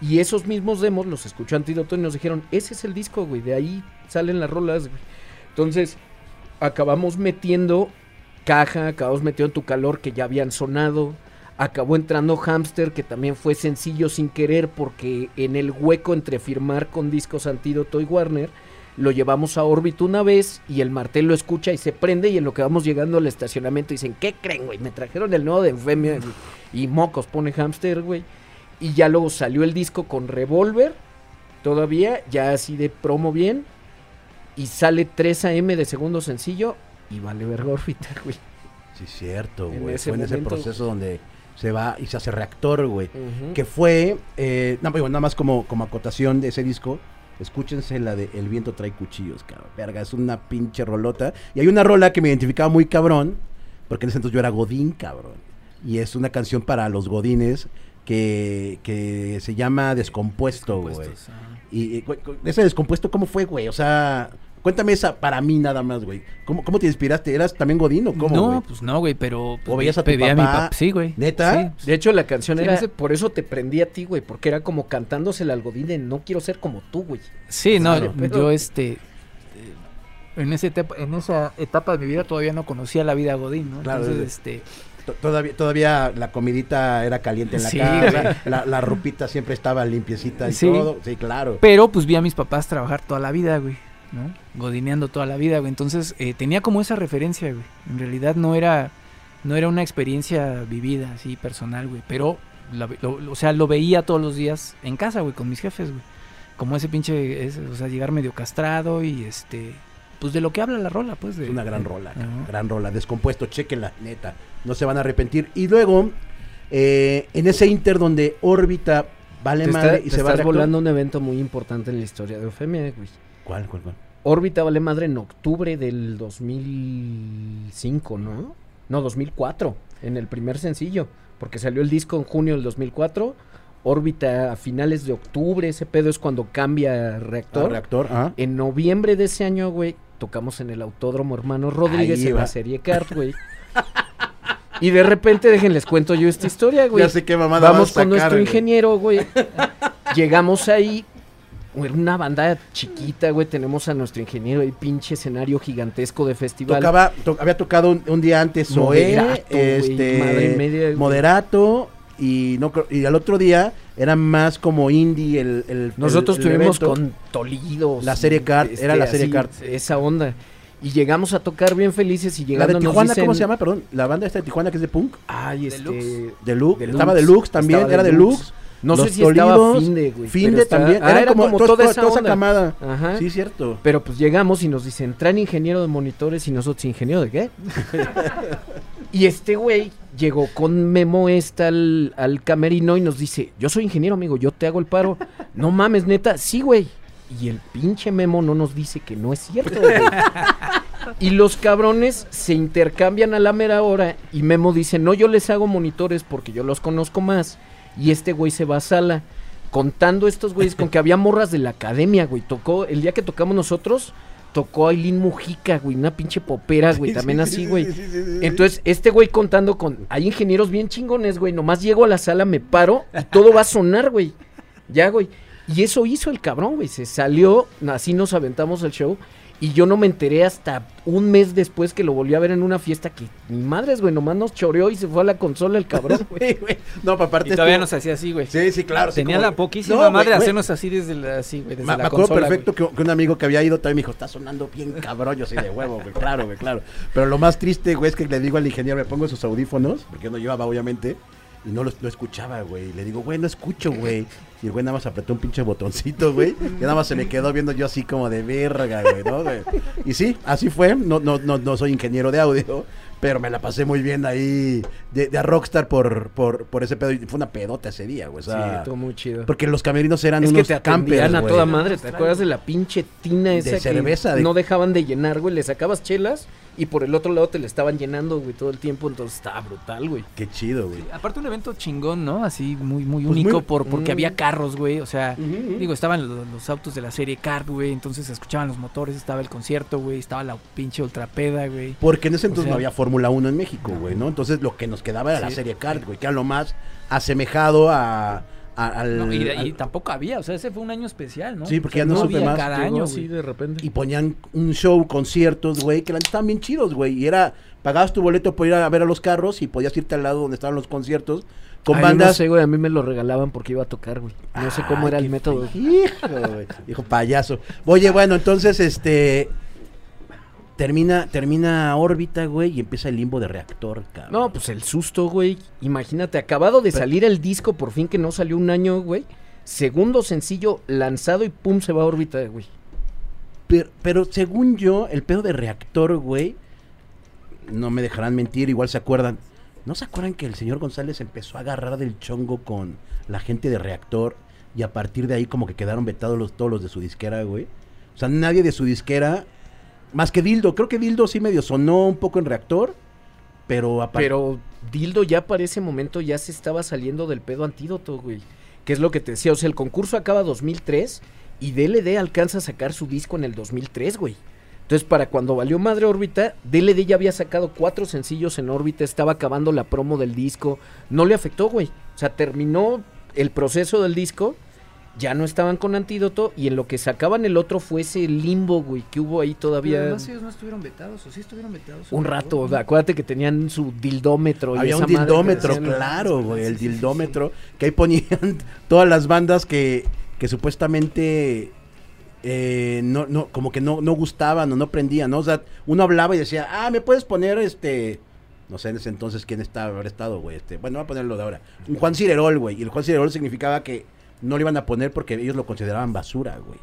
Y esos mismos demos los escuchó Antídoto y nos dijeron, ese es el disco, güey, de ahí salen las rolas, güey. Entonces, acabamos metiendo caja, acabamos metiendo tu calor que ya habían sonado. Acabó entrando Hamster, que también fue sencillo sin querer, porque en el hueco entre firmar con Discos Antídoto y Warner, lo llevamos a Orbit una vez y el martel lo escucha y se prende. Y en lo que vamos llegando al estacionamiento dicen: ¿Qué creen, güey? Me trajeron el nuevo de Eufemia güey". y mocos, pone Hamster, güey. Y ya luego salió el disco con Revolver, todavía, ya así de promo bien. Y sale 3 AM de segundo sencillo y vale verga órbita, güey. Sí, cierto, güey. Fue en ese proceso donde se va y se hace reactor, güey. Que fue, eh, no, bueno, nada más como, como acotación de ese disco. Escúchense la de El viento trae cuchillos, cabrón. Verga, es una pinche rolota. Y hay una rola que me identificaba muy cabrón, porque en ese entonces yo era Godín, cabrón. Y es una canción para los Godines que, que se llama Descompuesto, güey. Ajá. Y, y, ese descompuesto, ¿cómo fue, güey? O sea, cuéntame esa para mí nada más, güey. ¿Cómo, ¿Cómo te inspiraste? ¿Eras también Godín o cómo, no, güey? pues no, güey, pero... pues, ¿O veías a tu pedí mi papá? Sí, güey. ¿Neta? Sí, De hecho, la canción Sí, era. ese- Por eso te prendí a ti, güey. Porque era como cantándose el algodín de no quiero ser como tú, güey. Sí, no, Claro, yo- pero- yo este... eh, En, esa etapa, en esa etapa de mi vida todavía no conocía la vida Godín, ¿no? Claro, Entonces, este... To- Todavía, todavía la comidita era caliente en la Sí, casa, la, la ropita siempre estaba limpiecita y Sí. todo. Sí, claro. Pero pues vi a mis papás trabajar toda la vida, güey, ¿no? Godineando toda la vida, güey. Entonces eh, tenía como esa referencia, güey. En realidad no era, no era una experiencia vivida, así, personal, güey. Pero, la lo- o sea, lo veía todos los días en casa, güey, con mis jefes, güey. Como ese pinche, ese, o sea, llegar medio castrado y este... pues de lo que habla la rola, pues. De, Es una gran de- rola, gran rola, descompuesto, chequenla, neta, no se van a arrepentir. Y luego, eh, en ese inter donde órbita vale Te, está- madre y te se va estás reactor- volando un evento muy importante en la historia de Eufemia, güey. ¿Cuál, cuál, cuál? Órbita vale madre en octubre del 2005, ¿no? No, 2004, en el primer sencillo, porque salió el disco en junio del 2004. Órbita a finales de octubre, ese pedo es cuando cambia reactor. Ah, reactor, ah. En noviembre de ese año, güey, tocamos en el Autódromo Hermano Rodríguez Ahí en va. la serie Kart, güey. y de repente, déjenles cuento yo esta historia, güey. Ya sé qué mamada Vamos vas a con nuestro sacar, ingeniero, güey. Llegamos ahí. Una banda chiquita, güey. Tenemos a nuestro ingeniero ahí, pinche escenario gigantesco de festival. Tocaba, to- había tocado un, un día antes Zoé, este, madre media. Moderato y no creo- y al otro día era más como indie el, el Nosotros el- el estuvimos evento. con Tolidos. La serie Kart, era la serie así, Kart. Esa onda. Y llegamos a tocar bien felices y la llegando de nos Tijuana, ¿cómo se llama? Perdón, la banda esta de Tijuana que es de punk, Ay, este... Deluxe. Deluxe, Deluxe. estaba Deluxe también, Estaba era Deluxe. Deluxe. No Los sé si estaba Tolidos, Finde, güey. Finde también, Ah, era, era como, como toda, toda toda esa onda. camada. Ajá. Sí, cierto. Pero pues llegamos y nos dicen, traen ingeniero de monitores y nosotros, ¿ingeniero de qué? y este güey llegó con Memo esta al, al camerino y nos dice, yo soy ingeniero, amigo, yo te hago el paro. No mames, neta, sí, güey. Y el pinche Memo no nos dice que no es cierto, güey. Y los cabrones se intercambian a la mera hora y Memo dice, no, yo les hago monitores porque yo los conozco más. Y este güey se va a sala contando estos güeyes con que había morras de la academia, güey. Tocó, el día que tocamos nosotros, tocó Aileen Mujica, güey, una pinche popera, güey, también sí, así, sí, güey. Entonces, este güey contando con, hay ingenieros bien chingones, güey, nomás llego a la sala, me paro y todo va a sonar, güey. Ya, güey. Y eso hizo el cabrón, güey. Se salió, así nos aventamos el show. Y yo no me enteré hasta un mes después que lo volví a ver en una fiesta que mi madre, güey, nomás nos choreó y se fue a la consola el cabrón, güey. Sí, güey. No, pa' aparte Y todavía estuvo- nos hacía así, güey. Sí, sí, claro. sí, Tenía como- la poquísima No, madre de hacernos así desde la, así, güey, desde Me, la me acuerdo consola, perfecto que, que un amigo que había ido también me dijo, está sonando bien cabrón, yo así de huevo, güey, claro, güey, claro. Pero lo más triste, güey, es que le digo al ingeniero, me pongo sus audífonos, porque no llevaba, obviamente, y no los no escuchaba, güey. Le digo, güey, no escucho, güey. Y el güey nada más apretó un pinche botoncito, güey. Y nada más se me quedó viendo yo así como de verga, güey, ¿no, güey? Y sí, así fue. No, no, no, no soy ingeniero de audio, pero me la pasé muy bien ahí de, de a Rockstar por, por, por ese pedo. Y fue una pedota ese día, güey. O Sí, estuvo muy chido. porque los camerinos eran Es que unos te campers, atendían a güey. toda madre, ¿te acuerdas de la pinche tina esa que cerveza, de- no dejaban de llenar, güey? Le sacabas chelas y por el otro lado te le estaban llenando, güey, todo el tiempo, entonces estaba brutal, güey. Qué chido, güey. Aparte un evento chingón, ¿no? Así muy muy Pues único muy- por porque Mm. había carros, güey, o sea, digo, estaban los, los autos de la serie Kart, güey, entonces se escuchaban los motores, estaba el concierto, güey, estaba la pinche ultrapeda, güey. Porque en ese entonces sea- no había Fórmula 1 en México, güey, ¿no? Entonces lo que nos quedaba era la serie Kart, güey, que era lo más asemejado a, a- al, No, y, tampoco había, o sea, ese fue un año especial, ¿no? Sí, porque O sea, ya no supe había más. cada año, así de repente. y ponían un show, conciertos, güey, que estaban bien chidos, güey. Y era, pagabas tu boleto por ir a ver a los carros y podías irte al lado donde estaban los conciertos con Ay, bandas. No sé, güey, a mí me lo regalaban porque iba a tocar, güey. No sé cómo era el método. Hijo, güey. Hijo payaso. Oye, bueno, entonces, este. Termina, termina órbita, güey, y empieza el limbo de reactor, cabrón. No, pues el susto, güey. Imagínate, acabado de salir el disco, por fin que no salió un año, güey. Segundo sencillo lanzado y pum, se va a órbita, güey. Pero, pero según yo, el pedo de reactor, güey, no me dejarán mentir, igual se acuerdan. ¿No se acuerdan que el señor González empezó a agarrar del chongo con la gente de reactor y a partir de ahí como que quedaron vetados los, todos los de su disquera, güey? O sea, nadie de su disquera, más que Dildo, creo que Dildo sí medio sonó un poco en reactor, pero. Pero Dildo ya para ese momento ya se estaba saliendo del pedo antídoto, güey. Que es lo que te decía, o sea, el concurso acaba 2003 y DLD alcanza a sacar su disco en el 2003, güey. Entonces, para cuando valió madre órbita, DLD ya había sacado cuatro sencillos en órbita, estaba acabando la promo del disco, no le afectó, güey. O sea, terminó el proceso del disco, ya no estaban con antídoto y en lo que sacaban el otro fue ese limbo, güey, que hubo ahí Pero todavía además ellos no estuvieron vetados, o sí estuvieron vetados. un rato. Acuérdate que tenían su dildómetro. y Había un esa que dildómetro, claro, güey, el Sí, sí, sí, dildómetro, que ahí ponían todas las bandas que, que supuestamente eh, no, no, como que no, no gustaban o no prendían, ¿no? O sea, uno hablaba y decía, ah, me puedes poner este, no sé en ese entonces quién estaba, haber estado, güey, este, bueno, voy a ponerlo de ahora, un Juan Cirerol, güey, y el Juan Cirerol significaba que no le iban a poner porque ellos lo consideraban basura, güey.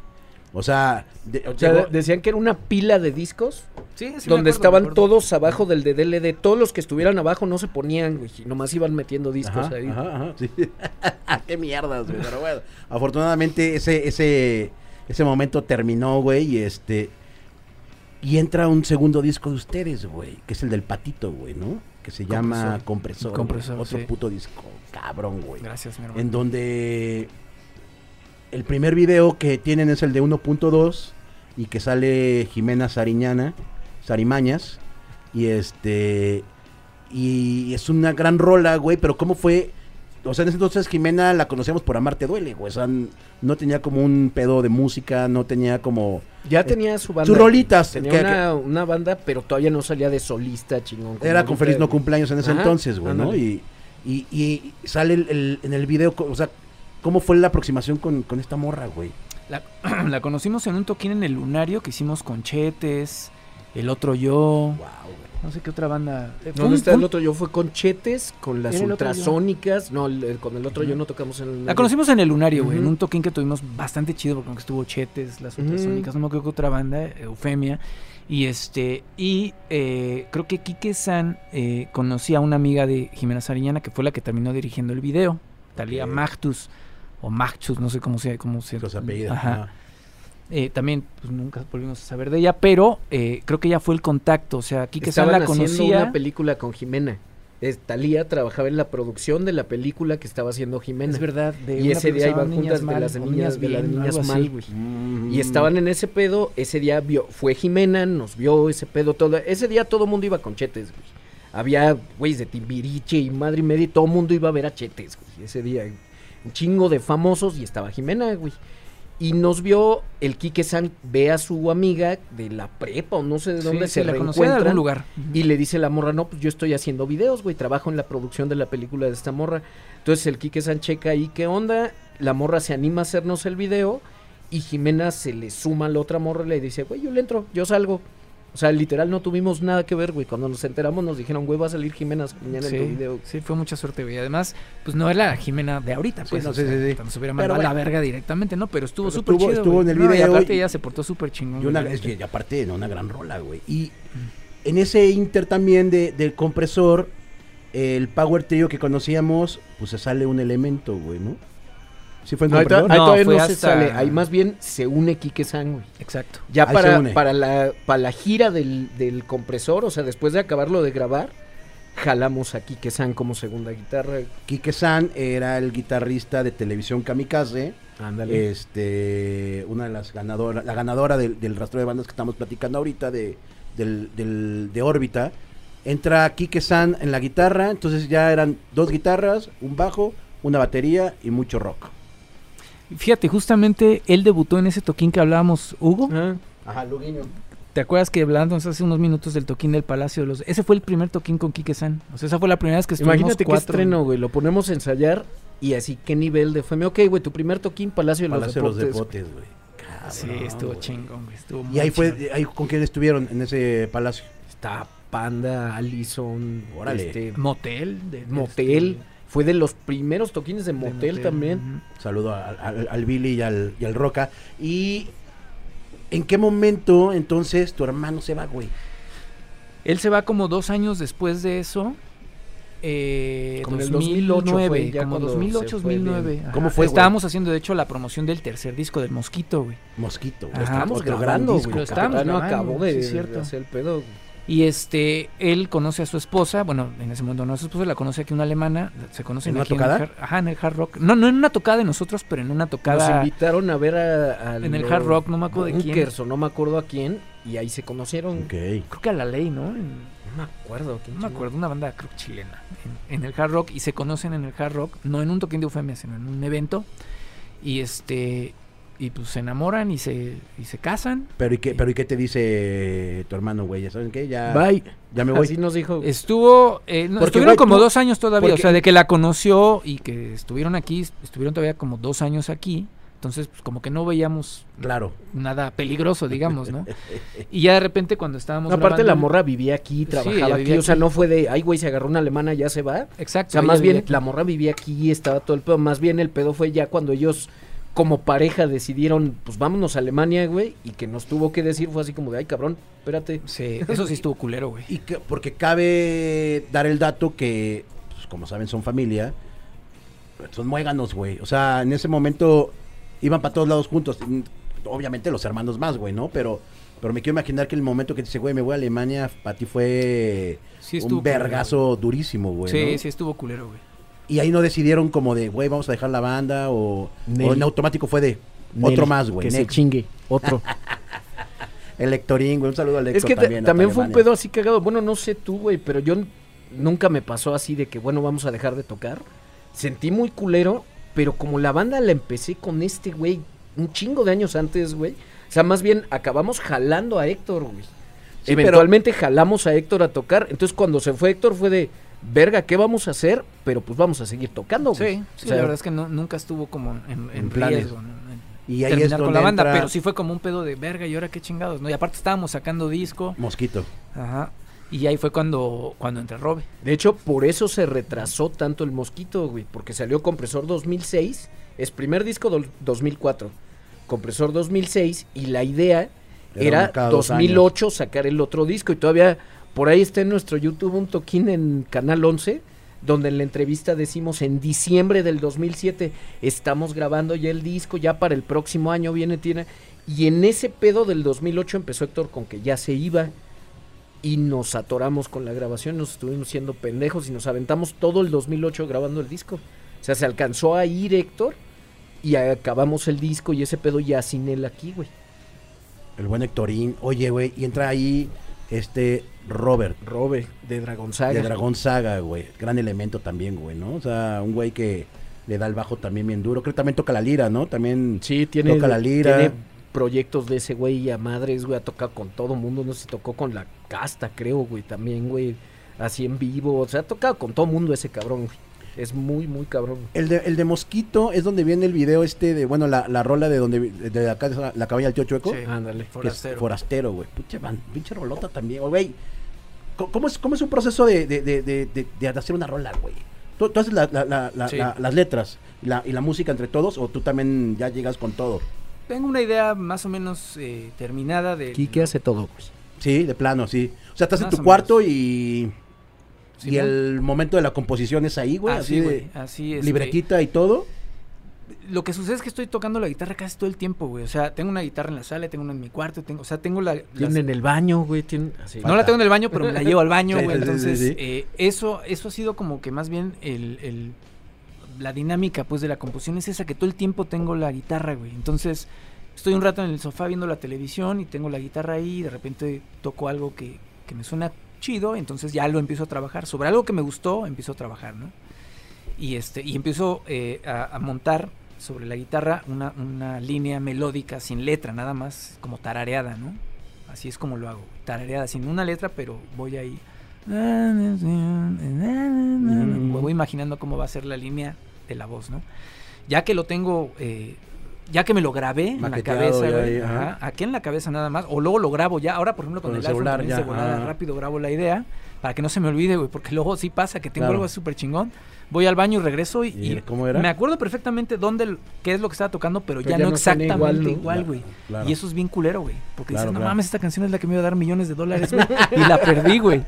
O sea, de- O sea, llegó- decían que era una pila de discos Sí, sí donde acuerdo, estaban todos abajo del de DLD. Todos los que estuvieran abajo no se ponían, güey. y Nomás iban metiendo discos Ajá, ahí. ajá, ajá, sí. Qué mierdas, güey. Pero bueno, afortunadamente ese, ese, ese momento terminó, güey, y este. Y entra un segundo disco de ustedes, güey, que es el del patito, güey, ¿no? Que se llama Compresor. güey. Compresor, Otro sí. puto disco, cabrón, güey. Gracias, mi hermano. En donde el primer video que tienen es el de 1.2 y que sale Jimena Sariñana, Sarimañas, y este y es una gran rola, güey, pero cómo fue o sea, en ese entonces Jimena la conocíamos por Amarte Duele, güey. O sea, no tenía como un pedo de música, no tenía como. Ya tenía su banda. Sus rolitas. Tenía que- una, una banda, pero todavía no salía de solista, chingón. Era con Feliz No. Cumpleaños en ese Ajá, entonces, güey, ¿no? Y, y, y sale el, el- en el video, o sea, ¿cómo fue la aproximación con, con esta morra, güey? La, la conocimos en un toquín en el Lunario que hicimos con Chetes, El Otro Yo, Wow, güey. no sé qué otra banda. Eh, fue ¿Dónde está fue el otro? Yo fue con Chetes, con las ultrasónicas. No, el- el- con el otro yo no tocamos en el. La conocimos en el Lunario, güey, en un toquín que tuvimos bastante chido porque aunque estuvo Chetes, las ultrasónicas, no me acuerdo qué otra banda, Eufemia. Y este, y eh, creo que Quique San eh, conocía a una amiga de Jimena Sariñana que fue la que terminó dirigiendo el video, Talía Ok. Magtus, o Magchus, no sé cómo se, cómo se Los apellidos. Ajá. Eh, también pues, nunca volvimos a saber de ella, pero eh, creo que ella fue el contacto. O sea, San Estaban la haciendo conocía. una película con Jimena. Es- Talía trabajaba en la producción de la película que estaba haciendo Jimena. Es verdad. De Y ese día iban juntas de Mal, las de las niñas mal, güey. Mm. Y estaban en ese pedo, ese día vio, fue Jimena, nos vio ese pedo todo. Ese día todo el mundo iba con chetes, güey. Había güeyes de Timbiriche y madre y media, y todo el mundo iba a ver a chetes, güey. Ese día, un chingo de famosos y estaba Jimena, güey. Y nos vio el Quique San, ve a su amiga de la prepa o no sé de Sí, dónde sí, se la conocía de algún lugar. Y le dice la morra, no, pues yo estoy haciendo videos, güey, trabajo en la producción de la película de esta morra. Entonces el Quique San checa ahí, ¿qué onda? La morra se anima a hacernos el video y Jimena se le suma a la otra morra y le dice, güey, yo le entro, yo salgo. O sea, literal no tuvimos nada que ver, güey. Cuando nos enteramos nos dijeron, güey, va a salir Jimena mañana en tu Sí, video. sí, fue mucha suerte, güey. Además, pues no era la Jimena de ahorita, Sí, pues. no, o sí, sí, sí. Nos hubiera mandado a la verga directamente, ¿no? Pero estuvo súper chido. estuvo güey. en el No, y video aparte y- ella se portó súper chingón. Y, una, es que, y aparte, ¿no? una gran rola, güey. Y en ese inter también de, del compresor, el Power Trio que conocíamos, pues se sale un elemento, güey, ¿no? ¿Sí fue en No, ahí, No, todavía fue no se hasta- sale. Ahí más bien se une Quique San, güey. Exacto. Ya Ahí para, une. para, la, para la gira del, del compresor, o sea, después de acabarlo de grabar, jalamos a Quique San como segunda guitarra. Quique San era el guitarrista de televisión Kamikaze. Ándale. Este, una de las ganadoras, la ganadora del, del rastro de bandas que estamos platicando ahorita de, del, del- de órbita. Entra Quique San en la guitarra, entonces ya eran dos guitarras, un bajo, una batería y mucho rock. Fíjate, justamente él debutó en ese toquín que hablábamos, Hugo. Ah, Ajá, Luguiño. ¿Te acuerdas que hablábamos hace unos minutos del toquín del Palacio de los... Ese fue el primer toquín con Quique San. O sea, esa fue la primera vez que estuvimos Imagínate qué cuatro. estreno, güey. Lo ponemos a ensayar y así, qué nivel de fue. Ok, güey, tu primer toquín, Palacio de los Palacio de los Deportes. Güey. Sí, Cabrón, estuvo güey. chingón, güey. Estuvo Y muy ahí fue, chingón. ahí con quién estuvieron en ese palacio. Está Panda, Allison, Órale. este, Motel. De, Motel. este, Fue de los primeros toquines de de Motel también. Saludo al, al- al Billy y al, y al Roca. ¿Y en qué momento entonces tu hermano se va, güey? Él se va como dos años después de eso. Eh, Como en el 2008 2008 fue, fue, ya como cuando 2008, se fue 2009. bien. ajá. ¿Cómo fue, güey? Estábamos haciendo, de hecho, la promoción del tercer disco del Mosquito, güey. Mosquito. Ajá. Lo estábamos grabando, disco, güey. Lo estábamos grabando, acabó de, sí, es cierto. de hacer el pedo. Y este, él conoce a su esposa, bueno, en ese momento no a su esposa, la conoce aquí una alemana, se conocen ¿En una aquí tocada? En el hard, ajá, en el hard rock. No, no en una tocada de nosotros, pero en una Nos tocada invitaron a ver a, a en el Hard Rock, no me acuerdo de quién. O no me acuerdo a quién. Y ahí se conocieron. Ok. Creo que a la ley, ¿no? En- No me acuerdo. ¿quién no me acuerdo, una banda creo que chilena. En, en el Hard Rock y se conocen en el Hard Rock, no en un toquín de Eufemia, sino en un evento. Y este, y pues se enamoran y se, y se casan. Pero ¿y qué, pero ¿y qué te dice tu hermano, güey? ¿Ya saben qué? Ya, Bye. ya me voy. Así nos dijo. Estuvo, eh, no, Porque, estuvieron güey, como tú- dos años todavía, porque- o sea, de que la conoció y que estuvieron aquí, estuvieron todavía como dos años aquí, entonces pues como que no veíamos Claro. nada peligroso, digamos, ¿no? Y ya de repente cuando estábamos No, aparte grabando la morra vivía aquí, trabajaba aquí, o sea, aquí. no fue de, ay güey, se agarró una alemana, ya se va. Exacto. O sea, más bien aquí. la morra vivía aquí, estaba todo el pedo, más bien el pedo fue ya cuando ellos como pareja decidieron, pues vámonos a Alemania, güey, y que nos tuvo que decir, fue así como de, ay, cabrón, espérate. Sí, eso sí estuvo culero, güey. Y que, porque cabe dar el dato que, pues, como saben, son familia. Son muéganos, güey. O sea, en ese momento iban para todos lados juntos. Obviamente los hermanos más, güey, ¿no? Pero, pero me quiero imaginar que el momento que dice, güey, me voy a Alemania, para ti fue Sí un vergazo durísimo, güey. Sí, ¿no? sí estuvo culero, güey. Y ahí no decidieron como de, güey, vamos a dejar la banda o, en automático fue de otro más, güey. Que se chingue, otro. El Héctorín, güey. Un saludo al es Héctor que ta- también. también, fue un pedo así cagado. Bueno, no sé tú, güey, pero yo nunca me pasó así de que, bueno, vamos a dejar de tocar. Sentí muy culero, pero como la banda la empecé con este, güey, un chingo de años antes, güey. O sea, más bien acabamos jalando a Héctor, güey. Sí, pero- Eventualmente jalamos a Héctor a tocar. Entonces, cuando se fue Héctor, fue de, verga, ¿qué vamos a hacer? Pero pues vamos a seguir tocando, güey. Sí, sí O sea, la verdad es que no- nunca estuvo como en, en En planes. riesgo, ¿no? Y ahí es donde con la banda, entra pero sí fue como un pedo de verga y ahora qué chingados, ¿no? Y aparte estábamos sacando disco, Mosquito. ajá, y ahí fue cuando cuando entra Robe. De hecho, por eso se retrasó tanto el Mosquito, güey. Porque salió Compresor 2006. Es primer disco del 2004. Compresor 2006. Y la idea Era era, uno cada dos 2008 sacar el otro disco. Y todavía por ahí está en nuestro YouTube un toquín en Canal 11. Donde en la entrevista decimos en diciembre del 2007 estamos grabando ya el disco. Ya para el próximo año viene, tiene. Y en ese pedo del 2008 empezó Héctor con que ya se iba y nos atoramos con la grabación, nos estuvimos siendo pendejos y nos aventamos todo el 2008 grabando el disco. O sea, se alcanzó a ir Héctor y acabamos el disco y ese pedo ya sin él aquí, güey. El buen Héctorín. Oye, güey. Y entra ahí este Robert. Robe, de Dragon Saga. De Dragón Saga, güey. Gran elemento también, güey, ¿no? O sea, un güey que le da el bajo también bien duro. Creo que también toca la lira, ¿no? También Sí, tiene, toca la lira. tiene proyectos de ese güey a madres, güey, ha tocado con todo mundo, no sé si tocó con la casta, creo, güey, también, güey, así en vivo, o sea, ha tocado con todo mundo ese cabrón, güey. Es muy, muy cabrón. El de, el de Mosquito es donde viene el video este de, bueno, la, la rola de donde, de acá, de la, la cabaña del tío Chueco. Sí. Ándale. Forastero. forastero, güey. Pinche, man- pinche rolota también, güey. ¿Cómo- ¿Cómo es, ¿Cómo es un proceso de, de, de, de, de- de hacer una rola, güey? ¿Tú, tú haces la- la- la- la- Sí. la- las letras y la, y la música entre todos o tú también ya llegas con todo? Tengo una idea más o menos eh, terminada de Quique hace todo, güey. Sí, de plano, sí. O sea, estás en tu cuarto y... Sí, y el momento de la composición es ahí, güey, así, así, güey, así es. libretita y todo. Lo que sucede es que estoy tocando la guitarra casi todo el tiempo, güey. O sea, tengo una guitarra en la sala, tengo una en mi cuarto, tengo, o sea, tengo la, las- Tiene en el baño, güey, así. No la tengo en el baño, pero me la llevo al baño, güey. sí, Entonces, sí. eh, eso, eso ha sido como que más bien el, el- la dinámica, pues, de la composición es esa que todo el tiempo tengo la guitarra, güey. Entonces, estoy un rato en el sofá viendo la televisión y tengo la guitarra ahí y de repente toco algo que, que me suena chido, entonces ya lo empiezo a trabajar. Sobre algo que me gustó, empiezo a trabajar, ¿no? Y, este, y empiezo eh, a, montar sobre la guitarra una, una línea melódica sin letra, nada más como tarareada, ¿no? Así es como lo hago, tarareada, sin una letra, pero voy ahí. Voy imaginando cómo va a ser la línea de la voz, ¿no? Ya que lo tengo, eh, ya que me lo grabé en la Maqueteado cabeza, ya güey, ajá. aquí en la cabeza nada más, o luego lo grabo ya, ahora por ejemplo con, Con el, el celular celular ya, ajá. rápido grabo la idea, para que no se me olvide, güey, porque luego sí pasa que tengo Claro. algo súper chingón, voy al baño y regreso y, ¿Y y cómo era? me acuerdo perfectamente dónde, qué es lo que estaba tocando, pero, Pero ya, ya no exactamente igual, ¿no? igual, güey. Claro. Y eso es bien culero, güey. Porque Claro, dices, no claro. mames, esta canción es la que me iba a dar millones de dólares, güey. y la perdí, güey.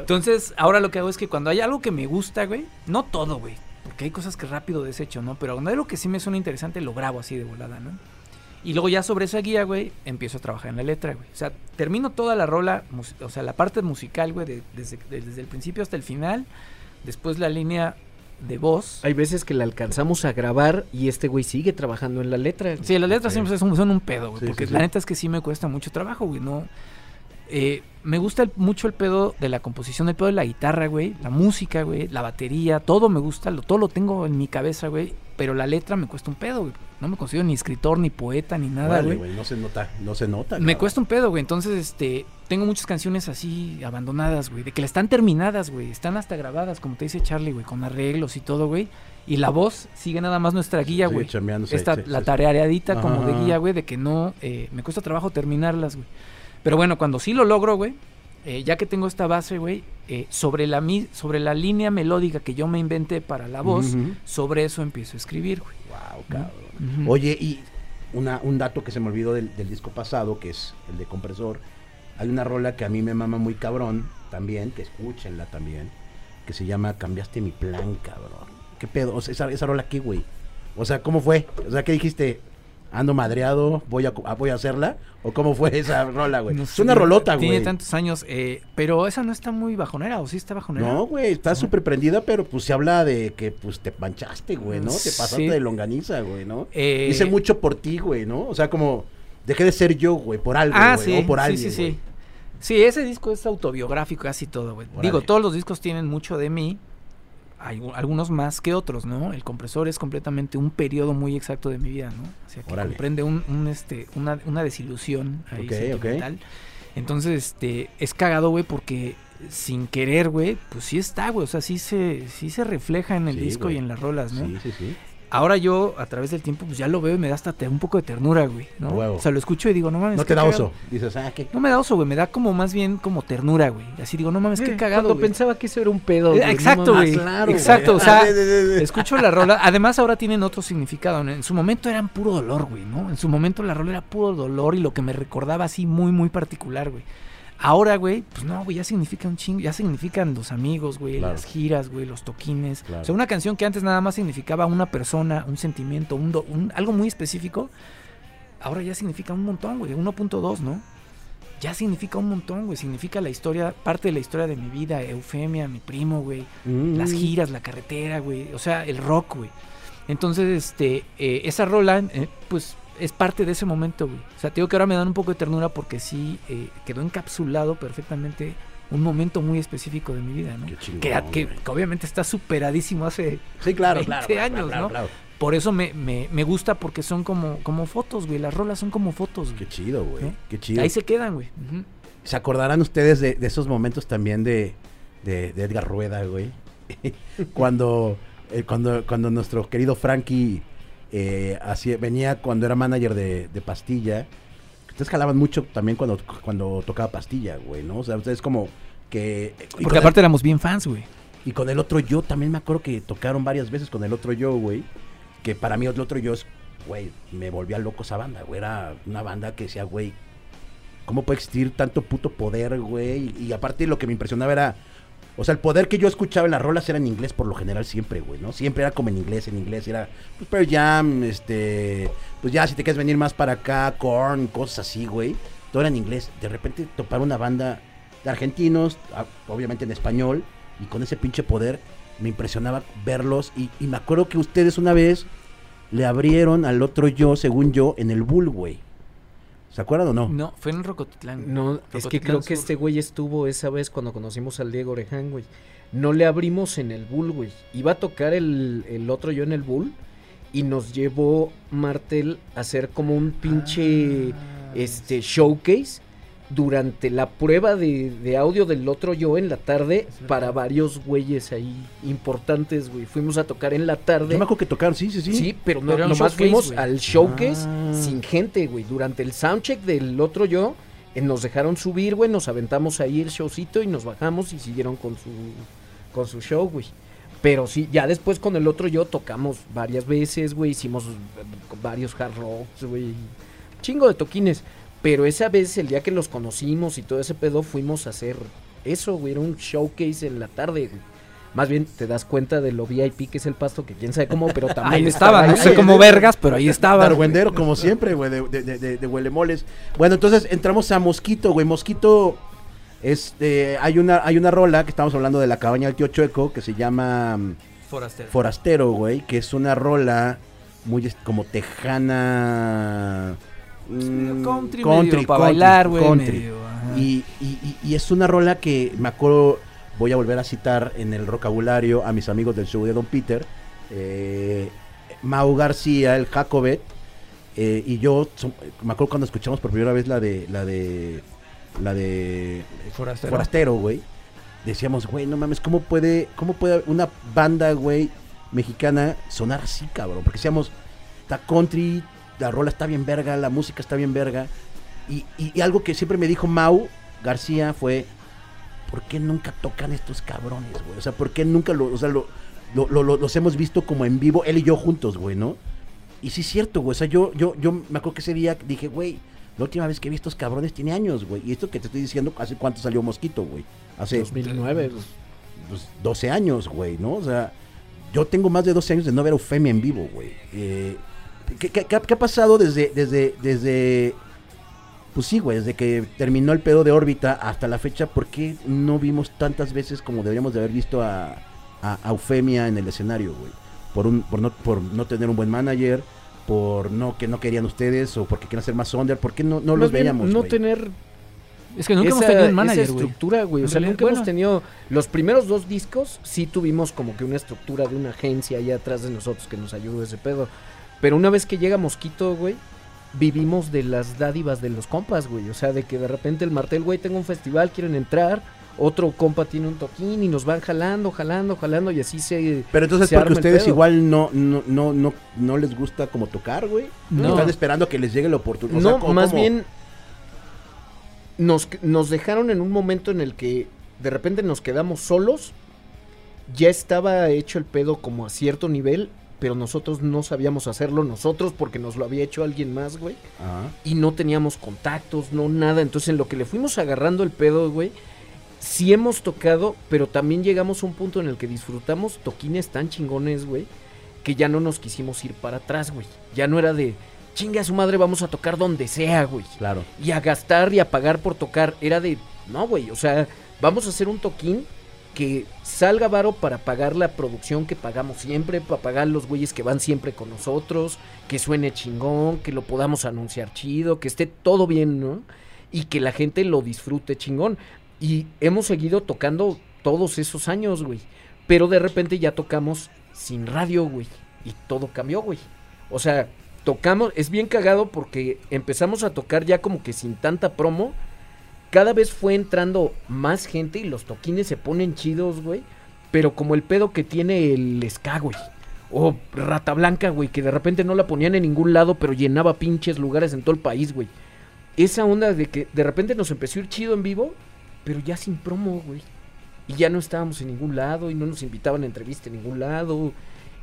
Entonces, ahora lo que hago es que cuando hay algo que me gusta, güey, no todo, güey. Porque hay cosas que rápido desecho, ¿no? Pero cuando hay algo que sí me suena interesante, lo grabo así de volada, ¿no? Y luego ya sobre esa guía, güey, empiezo a trabajar en la letra, güey. O sea, termino toda la rola, o sea, la parte musical, güey, de- desde, de- desde el principio hasta el final. Después la línea de voz. Hay veces que la alcanzamos a grabar y este güey sigue trabajando en la letra. Sí, las letras Ok. siempre son, son un pedo, güey. Sí, porque sí, la sí. neta es que sí me cuesta mucho trabajo, güey. No. Eh, me gusta el- mucho el pedo de la composición, el pedo de la guitarra, güey. La música, güey. La batería, todo me gusta. Lo, todo lo tengo en mi cabeza, güey. Pero la letra me cuesta un pedo, güey. No me considero ni escritor, ni poeta, ni nada, güey. no se nota, no se nota. Me cuesta un pedo, güey. Entonces, este, tengo muchas canciones así abandonadas, güey. De que las están terminadas, güey. Están hasta grabadas, como te dice Charlie, güey, con arreglos y todo, güey. Y la voz sigue nada más nuestra guía, Sí, güey. sí, la sí. tareadita como de guía, güey, de que no, eh, me cuesta trabajo terminarlas, güey. Pero bueno, cuando sí lo logro, güey, eh, ya que tengo esta base, güey, eh, sobre, la, mi- sobre la línea melódica que yo me inventé para la voz, sobre eso empiezo a escribir, güey. Wow. cabrón. Oye, y una, un dato que se me olvidó del, del disco pasado, que es el de Compresor. Hay una rola que a mí me mama muy cabrón también, que escúchenla también, que se llama Cambiaste mi plan, cabrón. ¿Qué pedo? O sea, esa, esa rola qué, güey. O sea, ¿cómo fue? O sea, ¿qué dijiste? Ando madreado, voy a, ah, voy a hacerla. ¿O cómo fue esa rola, güey? No es una rolota, güey. Tiene tantos años, eh, pero esa no está muy bajonera, ¿o sí está bajonera? No, güey, está súper prendida, pero pues se habla de que pues te manchaste, güey, ¿no? Te pasaste Sí. de longaniza, güey, ¿no? Eh, Hice mucho por ti, güey, ¿no? O sea, como dejé de ser yo, güey, por algo, Ah, güey, sí, o por sí, alguien, sí, güey. sí. Sí, ese disco es autobiográfico, casi todo, güey. Digo, todos los discos tienen mucho de mí, hay algunos más que otros, ¿no? El compresor es completamente un periodo muy exacto de mi vida, ¿no? O sea, que Órale. comprende un, un, este, una, una desilusión ahí Ok, ok. sentimental. Entonces, este, es cagado, güey, porque sin querer, güey, pues sí está, güey. O sea, sí se, sí se refleja en el Sí, disco y en las rolas, ¿no? Sí, sí, sí. Ahora yo, a través del tiempo, pues ya lo veo y me da hasta un poco de ternura, güey, ¿no? A huevo. O sea, lo escucho y digo, no mames. No te da cagado. oso. Dices, ah, qué... No me da oso, güey, me da como más bien como ternura, güey. Así digo, no mames, qué Eh, cagado, Cuando güey. pensaba que eso era un pedo. Eh, güey, exacto, güey. claro, Exacto, güey. o sea, Ah, de- Escucho la rola, además ahora tienen otro significado. ¿no? En su momento eran puro dolor, güey, ¿no? En su momento la rola era puro dolor y lo que me recordaba así muy, muy particular, güey. Ahora, güey, pues no, güey, ya significa un chingo, ya significan los amigos, güey, Claro. las giras, güey, los toquines. Claro. O sea, una canción que antes nada más significaba una persona, un sentimiento, un, do- un- algo muy específico, ahora ya significa un montón, güey, 1.2, ¿no? Ya significa un montón, güey, significa la historia, parte de la historia de mi vida, Eufemia, mi primo, güey, Mm. las giras, la carretera, güey, o sea, el rock, güey. Entonces, este, eh, esa rola, eh, pues, es parte de ese momento, güey. O sea, te digo que ahora me dan un poco de ternura porque sí eh, quedó encapsulado perfectamente un momento muy específico de mi vida, ¿no? Qué chingón, Que, que- güey. que obviamente está superadísimo hace... Sí, claro, 20 claro. claro, años, ¿no? Por eso me, me, me gusta porque son como, como fotos, güey. Las rolas son como fotos, Qué güey. chido, güey. ¿No? Qué chido. Ahí se quedan, güey. ¿Se acordarán ustedes de, de esos momentos también de, de, de Edgar Rueda, güey? cuando, eh, cuando, cuando nuestro querido Frankie eh, hacía- venía cuando era manager de, de Pastilla. Ustedes jalaban mucho también cuando, cuando tocaba Pastilla, güey, ¿no? O sea, ustedes como que... y Porque aparte éramos bien fans, güey. y con el otro yo también me acuerdo que tocaron varias veces con el otro yo, güey. Que para mí el otro yo es, güey, me volvía loco esa banda, güey. Era una banda que decía, güey, ¿Cómo puede existir tanto puto poder, güey? Y, y aparte lo que me impresionaba era... O sea, el poder que yo escuchaba en las rolas era en inglés por lo general siempre, güey, ¿no? Siempre era como en inglés, en inglés. Era, pues, Pearl Jam, este... Pues ya, si te quieres venir más para acá, Korn, cosas así, güey. Todo era en inglés. De repente topar una banda de argentinos, ah, obviamente en español, y con ese pinche poder, me impresionaba verlos. Y, y me acuerdo que ustedes una vez le abrieron al otro yo, según yo, en el Bull, güey. ¿Se acuerdan o no? No, fue en Rocotitlán. No, es que Rocotitlán creo que este güey estuvo esa vez cuando conocimos al Diego Oreján, güey. No le abrimos en el Bull, güey. Iba a tocar el, el otro yo en el Bull y nos llevó Martel a hacer como un pinche Ah, este showcase durante la prueba de, de audio del otro yo en la tarde para varios güeyes ahí importantes, güey. Fuimos a tocar en la tarde. Yo me acuerdo que tocaron, sí, sí, sí. Sí, pero, no, Pero nomás fuimos al showcase Ah. sin gente, güey. Durante el soundcheck del otro yo, eh, nos dejaron subir, güey, nos aventamos ahí el showcito y nos bajamos y siguieron con su, con su show, güey. Pero sí, ya después con el otro yo tocamos varias veces, güey, hicimos eh, varios hard rocks, güey. Chingo de toquines. Pero esa vez, el día que los conocimos y todo ese pedo, fuimos a hacer eso, güey. Era un showcase en la tarde, güey. Más bien te das cuenta de lo VIP que es el pasto, que quién sabe cómo, pero también Ahí estaba, no ahí. sé cómo vergas, pero ahí estaba. Darwendero, como siempre, güey, de, de, de, de- de huelemoles. Bueno, entonces entramos a Mosquito, güey. Mosquito, este, hay una, hay una rola que estamos hablando de la cabaña del tío Chueco que se llama mm, Forastero. Forastero, güey, que es una rola muy como tejana. Mm, country, medio pa' bailar, güey, country. Y, y- es una rola que me acuerdo, voy a volver a citar en el vocabulario a mis amigos del show de Don Peter, eh, Mau García, el Jacobet, eh, y yo, son- me acuerdo cuando escuchamos por primera vez la de, la de, la de Forastero. Forastero, güey, decíamos, güey, no mames, ¿cómo puede, cómo puede una banda, güey, mexicana sonar así, cabrón? Porque decíamos, está country, la rola está bien verga, la música está bien verga. Y, y- y algo que siempre me dijo Mau García fue, ¿por qué nunca tocan estos cabrones, güey? O sea, ¿por qué nunca lo, o sea, lo, lo- lo- lo- los hemos visto como en vivo, él y yo juntos, güey, ¿no? y sí es cierto, güey. O sea, yo, yo, yo me acuerdo que ese día dije, güey, la última vez que vi estos cabrones tiene años, güey. Y esto que te estoy diciendo, ¿hace cuánto salió Mosquito, güey? Hace 2009. pues, 12 años, güey, ¿no? O sea, yo tengo más de 12 años de no ver a Eufemia en vivo, güey. Eh, ¿qué, qué, qué ha- pasado desde, desde, desde, pues sí, güey, desde que terminó el pedo de órbita hasta la fecha? ¿Por qué no vimos tantas veces como deberíamos de haber visto a, a, a Eufemia en el escenario, güey? Por, un, por, no, por no tener un buen manager, por no que no querían ustedes o porque quieren hacer más under, ¿por qué no, no los bien, veíamos, No tener Es que nunca hemos esa- tenido un esa manager, güey. estructura, güey. O sea, realidad, nunca bueno. hemos tenido. Los primeros dos discos sí tuvimos como que una estructura de una agencia ahí atrás de nosotros que nos ayudó ese pedo. Pero una vez que llega Mosquito, güey, vivimos de las dádivas de los compas, güey. O sea, de que de repente el martel, güey, tengo un festival, quieren entrar. Otro compa tiene un toquín y nos van jalando, jalando, jalando y así se. Pero entonces se porque ustedes igual no, no, no, no, no les gusta como tocar, güey. No. Están esperando que les llegue la oportunidad. no, más bien nos, nos dejaron en un momento en el que de repente nos quedamos solos. Ya estaba hecho el pedo como a cierto nivel, pero nosotros no sabíamos hacerlo nosotros porque nos lo había hecho alguien más, güey. Ajá. Y no teníamos contactos, no nada. Entonces en lo que le fuimos agarrando el pedo, güey, sí hemos tocado, pero también llegamos a un punto en el que disfrutamos toquines tan chingones, güey, que ya no nos quisimos ir para atrás, güey. Ya no era de, chingue a su madre, vamos a tocar donde sea, güey. Claro. Y a gastar y a pagar por tocar. Era de, no, güey, o sea, vamos a hacer un toquín que salga varo para pagar la producción que pagamos siempre, para pagar los güeyes que van siempre con nosotros, que suene chingón, que lo podamos anunciar chido, que esté todo bien, ¿no? Y que la gente lo disfrute chingón. Y hemos seguido tocando todos esos años, güey. Pero de repente ya tocamos sin radio, güey. Y todo cambió, güey. O sea, tocamos, es bien cagado porque empezamos a tocar ya como que sin tanta promo. Cada vez fue entrando más gente y los toquines se ponen chidos, güey. Pero como el pedo que tiene el ska, güey. O Rata Blanca, güey, que de repente no la ponían en ningún lado, pero llenaba pinches lugares en todo el país, güey. Esa onda de que de repente nos empezó a ir chido en vivo, pero ya sin promo, güey. Y ya no estábamos en ningún lado y no nos invitaban a entrevista en ningún lado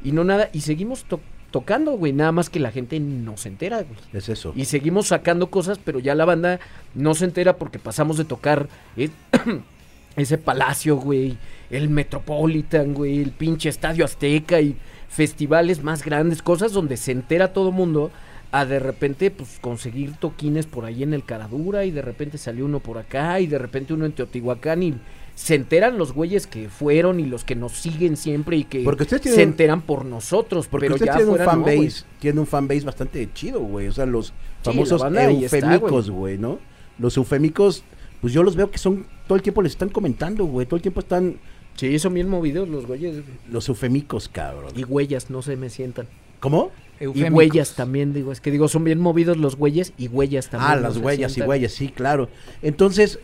y no nada. Y seguimos to- tocando, güey, nada más que la gente no se entera, güey. Es eso. Y seguimos sacando cosas, pero ya la banda no se entera porque pasamos de tocar eh, ese palacio, güey, el Metropolitan, güey, el pinche Estadio Azteca y festivales más grandes, cosas donde se entera todo mundo a de repente pues conseguir toquines por ahí en el Caradura y de repente salió uno por acá y de repente uno en Teotihuacán y se enteran los güeyes que fueron y los que nos siguen siempre y que Porque ustedes se enteran por nosotros, Porque pero usted ya tiene un no, fanbase, tiene un fanbase bastante chido, güey. O sea, los famosos eufémicos, güey, ¿no? Los eufémicos, pues yo los veo que son, todo el tiempo les están comentando, güey. Todo el tiempo están Sí, son bien movidos los güeyes. los eufémicos, cabrón. Y huellas, no se me sientan. ¿Cómo? Y Eufémicos. huellas también, digo. Es que digo, son bien movidos los güeyes y huellas también. Ah, no las huellas y huellas, sí, claro. Entonces,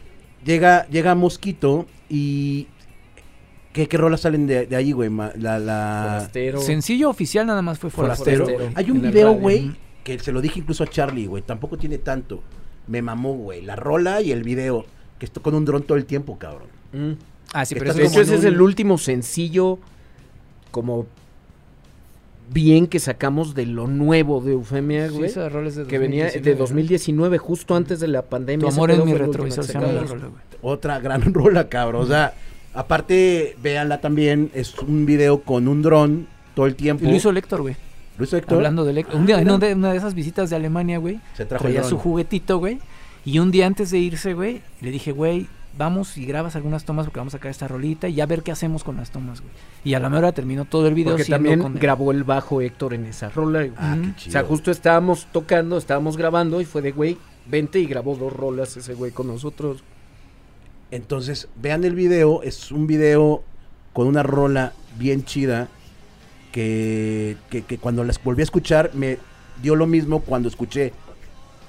llega, llega Mosquito y... ¿Qué, qué rolas salen de, de ahí, güey? La, la... Forastero. Sencillo oficial nada más fue Forastero. Hay un video, güey, que se lo dije incluso a Charlie, güey. Tampoco tiene tanto. Me mamó, güey. La rola y el video. Que estoy con un dron todo el tiempo, cabrón. Mm. Ah, sí, pero De hecho, es ese es el último sencillo como bien que sacamos de lo nuevo de Eufemia, Sí, güey. de que venía de 2019, 2019, justo antes de la pandemia. Tu amor es mi el retrovisor, que se llama la sacamos. rola, güey. Otra gran rola, cabrón. O sea, aparte, véanla también. Es un video con un dron todo el tiempo. Y lo hizo Héctor, güey. Lo hizo Héctor. Hablando de Héctor. Un día, en una de, una de esas visitas de Alemania, güey. Se trajo el Traía dron. su juguetito, güey. Y un día antes de irse, güey, le dije, güey, vamos y grabas algunas tomas porque vamos a sacar esta rolita y ya ver qué hacemos con las tomas, güey. Y a la mejor hora terminó todo el video Porque también con grabó el bajo Héctor en esa rola. güey. Ah, qué chido. O sea, justo estábamos tocando, estábamos grabando y fue de, güey, vente y grabó dos rolas ese güey con nosotros. Entonces, vean el video. Es un video con una rola bien chida. Que, que, que cuando las volví a escuchar, me dio lo mismo cuando escuché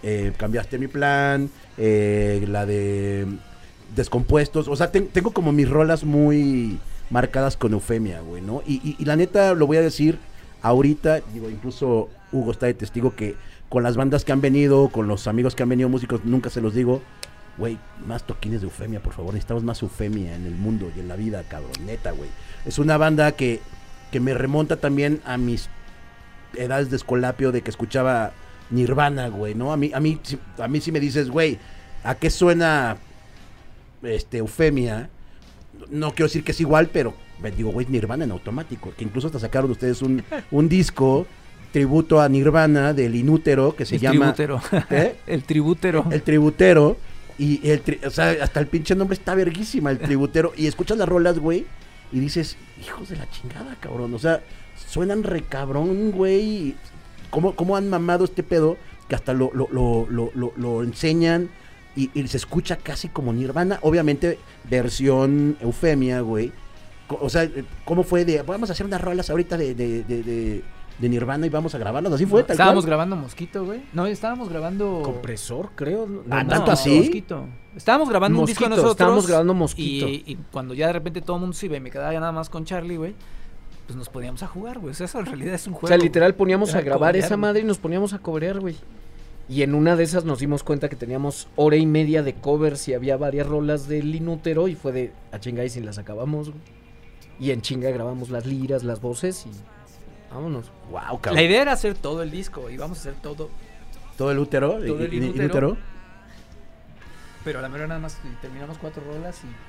eh, Cambiaste mi plan, eh, la de Descompuestos. O sea, ten- tengo como mis rolas muy marcadas con Eufemia, güey, ¿no? Y, la neta, lo voy a decir ahorita, digo, incluso Hugo está de testigo que con las bandas que han venido, con los amigos que han venido músicos, nunca se los digo, güey, más toquines de Eufemia, por favor, necesitamos más Eufemia en el mundo y en la vida, cabrón, neta, güey. Es una banda que, que me remonta también a mis edades de escolapio de que escuchaba Nirvana, güey, ¿no? A mí, a mí, a mí sí me dices, güey, ¿a qué suena este Eufemia? No quiero decir que es igual, pero me digo, güey, Nirvana en automático. Que incluso hasta sacaron ustedes un, un disco tributo a Nirvana del Inútero que se el llama tributero. ¿Eh? el tributero. El Tributero. Y el, tri- o sea, hasta el pinche nombre está verguísima, el Tributero. Y escuchas las rolas, güey, y dices, hijos de la chingada, cabrón. O sea, suenan re cabrón, güey. ¿Cómo, ¿Cómo han mamado este pedo? Que hasta lo, lo, lo, lo, lo- lo enseñan y, y se escucha casi como Nirvana. Obviamente, versión Eufemia, güey. O sea, ¿cómo fue de, vamos a hacer unas rolas ahorita de, de, de, de- de Nirvana y vamos a grabarlas? Así fue, tal estábamos cual. grabando Mosquito, güey. No, estábamos grabando. Compresor, creo. No, Ah, no, ¿tanto así? Mosquito. Estábamos grabando un disco Mosquito, nosotros. estábamos grabando Mosquito. Y, y cuando ya de repente todo el mundo se iba y me quedaba ya nada más con Charlie, güey. Pues nos podíamos a jugar, güey. O sea, eso en realidad es un juego. O sea, literal poníamos Era a grabar cobrear, esa madre y nos poníamos a cobrear, güey. Y en una de esas nos dimos cuenta que teníamos hora y media de covers y había varias rolas del inútero y fue de a chinga y si las acabamos, güey. Y en chinga grabamos las liras, las voces y vámonos. Wow, cabrón. La idea era hacer todo el disco y vamos a hacer todo. Todo el útero. Todo el inútero. inútero. Pero a la mera nada más terminamos cuatro rolas y.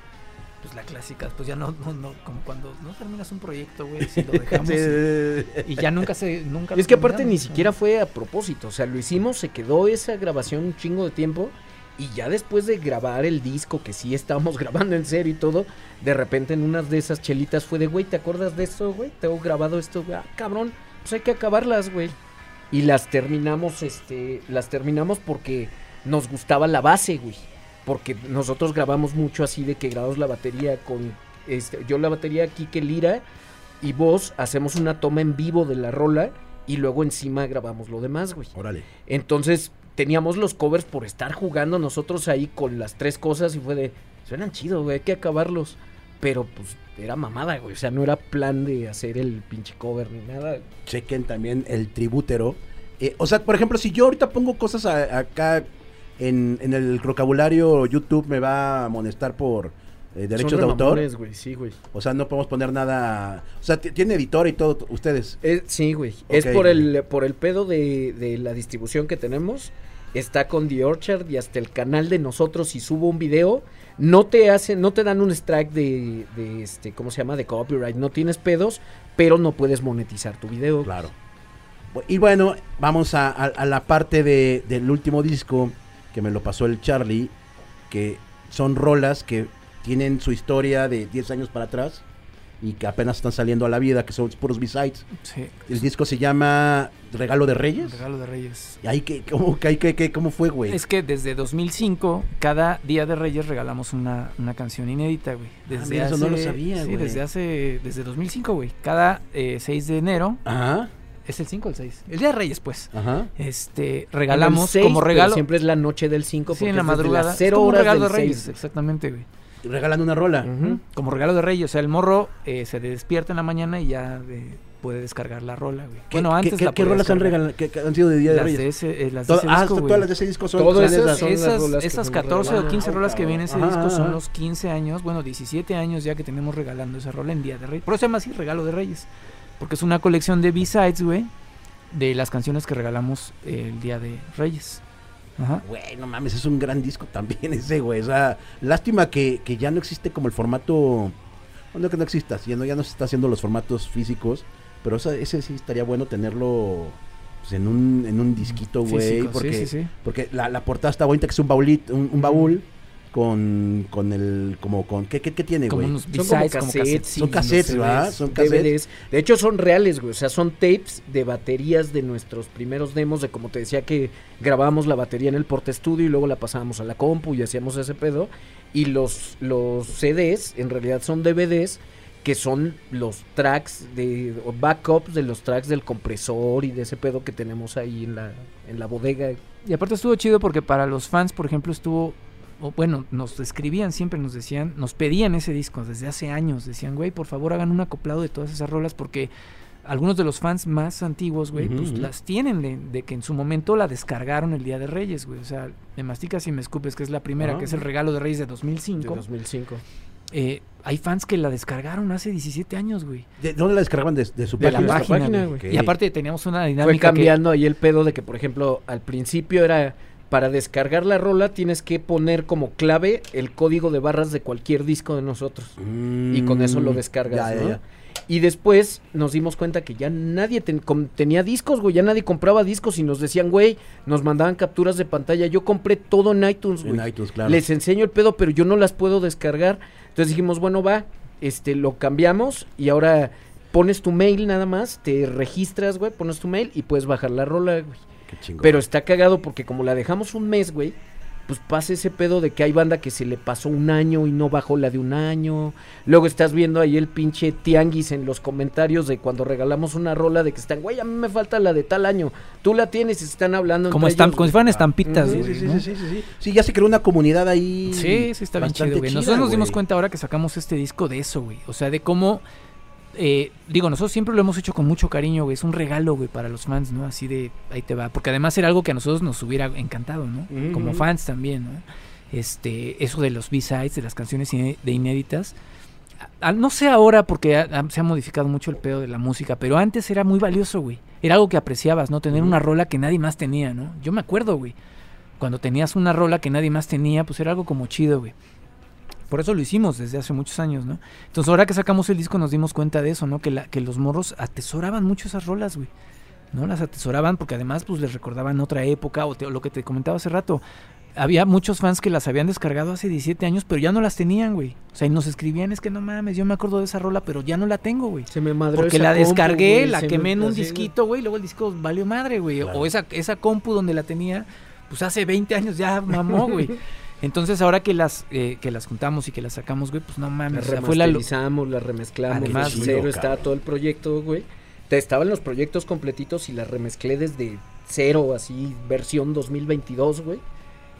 Pues la clásica, pues ya no, no, no, como cuando no terminas un proyecto, güey, si lo dejamos y, y ya nunca se, nunca es que aparte ni siquiera fue a propósito, o sea, lo hicimos, se quedó esa grabación un chingo de tiempo y ya después de grabar el disco, que sí estábamos grabando en serio y todo, de repente en unas de esas chelitas fue de, güey, ¿te acuerdas de esto, güey? Tengo grabado esto, güey. Ah, cabrón, pues hay que acabarlas, güey. Y las terminamos, este, las terminamos porque nos gustaba la base, güey. Porque nosotros grabamos mucho así de que grabamos la batería con, este, yo la batería, Kike Lira, y vos hacemos una toma en vivo de la rola y luego encima grabamos lo demás, güey. Órale. Entonces teníamos los covers por estar jugando nosotros ahí con las tres cosas y fue de, suenan chido, güey, hay que acabarlos. Pero pues era mamada, güey, o sea, no era plan de hacer el pinche cover ni nada. Chequen también el tribútero. Eh, o sea, por ejemplo, si yo ahorita pongo cosas a- acá en, en el vocabulario YouTube, me va a amonestar por eh, derechos de autor. güey, sí, güey. O sea, no podemos poner nada. O sea, tiene editor y todo, ustedes. Es- sí, güey. Es por el, por el pedo de, de la distribución que tenemos. Está con The Orchard y hasta el canal de nosotros. Si subo un video, no te hacen, no te dan un strike de, de este, ¿cómo se llama? De copyright. No tienes pedos, pero no puedes monetizar tu video. Claro. Y bueno, vamos a, a- a la parte de- del último disco que me lo pasó el Charlie, que son rolas que tienen su historia de 10 años para atrás y que apenas están saliendo a la vida, que son puros B-sides. Sí, El disco se llama Regalo de Reyes. regalo de Reyes. ¿Y ahí qué, cómo, qué- qué- cómo fue, güey? Es que desde 2005, cada día de Reyes regalamos una, una canción inédita, güey. Desde Ah, mira, eso no lo sabía, Sí, güey. desde hace, desde 2005, güey. Cada eh, 6 de enero, Ajá, es el 5 o el 6. El día de Reyes, pues. ajá. Este, regalamos seis, como pero regalo. Siempre es la noche del 5. Sí, en la madrugada. Es Cero como un horas regalo de del Reyes, seis. exactamente, güey. Regalan una rola. Ujú. Como regalo de Reyes. O sea, el morro eh, se despierta en la mañana y ya eh, puede descargar la rola, güey. ¿Qué, Bueno, antes qué- la qué rolas han, regalado, que, que han sido de Día de Las Reyes? de ese, eh, las de ese ah, disco, güey. todas las de ese disco son, eso esas. son las esas, rolas que esas fuimos 14 o regalando. 15 rolas que vienen en ese Ajá, disco ajá. son los 15 años, bueno, 17 años ya que tenemos regalando esa rola en Día de Reyes. Por eso se llama así, Regalo de Reyes. Porque es una colección de B-sides, güey, de las canciones que regalamos el Día de Reyes. Ajá. Güey, no mames, es un gran disco también ese, güey. O sea, lástima que, que ya no existe como el formato. No que no exista, ya no, ya no se está haciendo los formatos físicos. Pero ese sí estaría bueno tenerlo pues, en, un, en un disquito, güey. Físico, sí, Porque, sí, sí. porque la, la portada está bonita, que es un baulito, un, un baúl con, con el. como con ¿Qué, qué, qué tiene, Como güey? unos Son como cassettes. Son cassettes, ¿verdad? Son cassettes. DVDs. De hecho, son reales, güey. O sea, son tapes de baterías de nuestros primeros demos. De como te decía que grabábamos la batería en el porte estudio y luego la pasábamos a la compu y hacíamos ese pedo. Y los, los CDs, en realidad, son DVDs que son los tracks de o backups de los tracks del compresor y de ese pedo que tenemos ahí en la, en la bodega. Y aparte estuvo chido porque para los fans, por ejemplo, estuvo, o bueno, nos escribían siempre, nos decían, nos pedían ese disco desde hace años. Decían, güey, por favor hagan un acoplado de todas esas rolas porque algunos de los fans más antiguos, güey, pues las tienen de, de que en su momento la descargaron el Día de Reyes, güey. O sea, me masticas y me escupes, que es la primera, Ajá. que es el regalo de Reyes de De 2005. 2005. eh, hay fans que la descargaron hace 17 años, güey. ¿De dónde la descargaban? ¿De, de su De página? la página, página, güey. Y aparte teníamos una Fue dinámica que- cambiando ahí el pedo de que, por ejemplo, al principio era para descargar la rola tienes que poner como clave el código de barras de cualquier disco de nosotros. Y con eso lo Mm, descargas, ya, ya, ¿no? ya. Y después nos dimos cuenta que ya nadie ten- com- tenía discos, güey. Ya nadie compraba discos y nos decían, güey, nos mandaban capturas de pantalla. Yo compré todo en iTunes, güey. En iTunes, claro. Les enseño el pedo, pero yo no las puedo descargar. Entonces dijimos, bueno, va, este, lo cambiamos y ahora pones tu mail nada más, te registras, güey, pones tu mail y puedes bajar la rola, güey. Qué chingón. Pero está cagado porque como la dejamos un mes, güey, pues pasa ese pedo de que hay banda que se le pasó un año y no bajó la de un año. Luego estás viendo ahí el pinche tianguis en los comentarios de cuando regalamos una rola de que están, güey, a mí me falta la de tal año. Tú la tienes y se están hablando. como, entre estam- ellos, como si fueran estampitas, güey. Sí, sí, ¿no? sí, sí, sí, sí. Sí, ya se creó una comunidad ahí. Sí, sí, está bien chido, güey. chida, Nosotros nos dimos cuenta ahora que sacamos este disco de eso, güey. O sea, de cómo. Eh, digo, nosotros siempre lo hemos hecho con mucho cariño, güey. Es un regalo, güey, para los fans, ¿no? Así de ahí te va. Porque además era algo que a nosotros nos hubiera encantado, ¿no? Como fans también, ¿no? Este, eso de los B-sides, de las canciones de inéditas. A- a- no sé ahora porque se ha modificado mucho el pedo de la música, pero antes era muy valioso, güey. Era algo que apreciabas, ¿no? Tener una rola que nadie más tenía, ¿no? Yo me acuerdo, güey. Cuando tenías una rola que nadie más tenía, pues era algo como chido, güey. Por eso lo hicimos desde hace muchos años, ¿no? Entonces ahora que sacamos el disco nos dimos cuenta de eso, ¿no? Que, la, que los morros atesoraban mucho esas rolas, güey. ¿No? Las atesoraban porque además pues les recordaban otra época o, te- o lo que te comentaba hace rato. Había muchos fans que las habían descargado hace 17 años, pero ya no las tenían, güey. O sea, y nos escribían, es que no mames, yo me acuerdo de esa rola, pero ya no la tengo, güey. Se me madreó Porque la compu, descargué, güey, la quemé en un disquito, güey, luego el disco valió madre, güey. Claro. O esa, esa compu donde la tenía, pues hace 20 años ya mamó, güey. Entonces ahora que las eh, que las juntamos y que las sacamos, güey, pues no mames. Las o sea, fue la lo- remasterizamos, las remezclamos, Además, cero cabrón. todo el proyecto, güey. Te estaban los proyectos completitos y las remezclé desde cero, así, versión 2022, güey.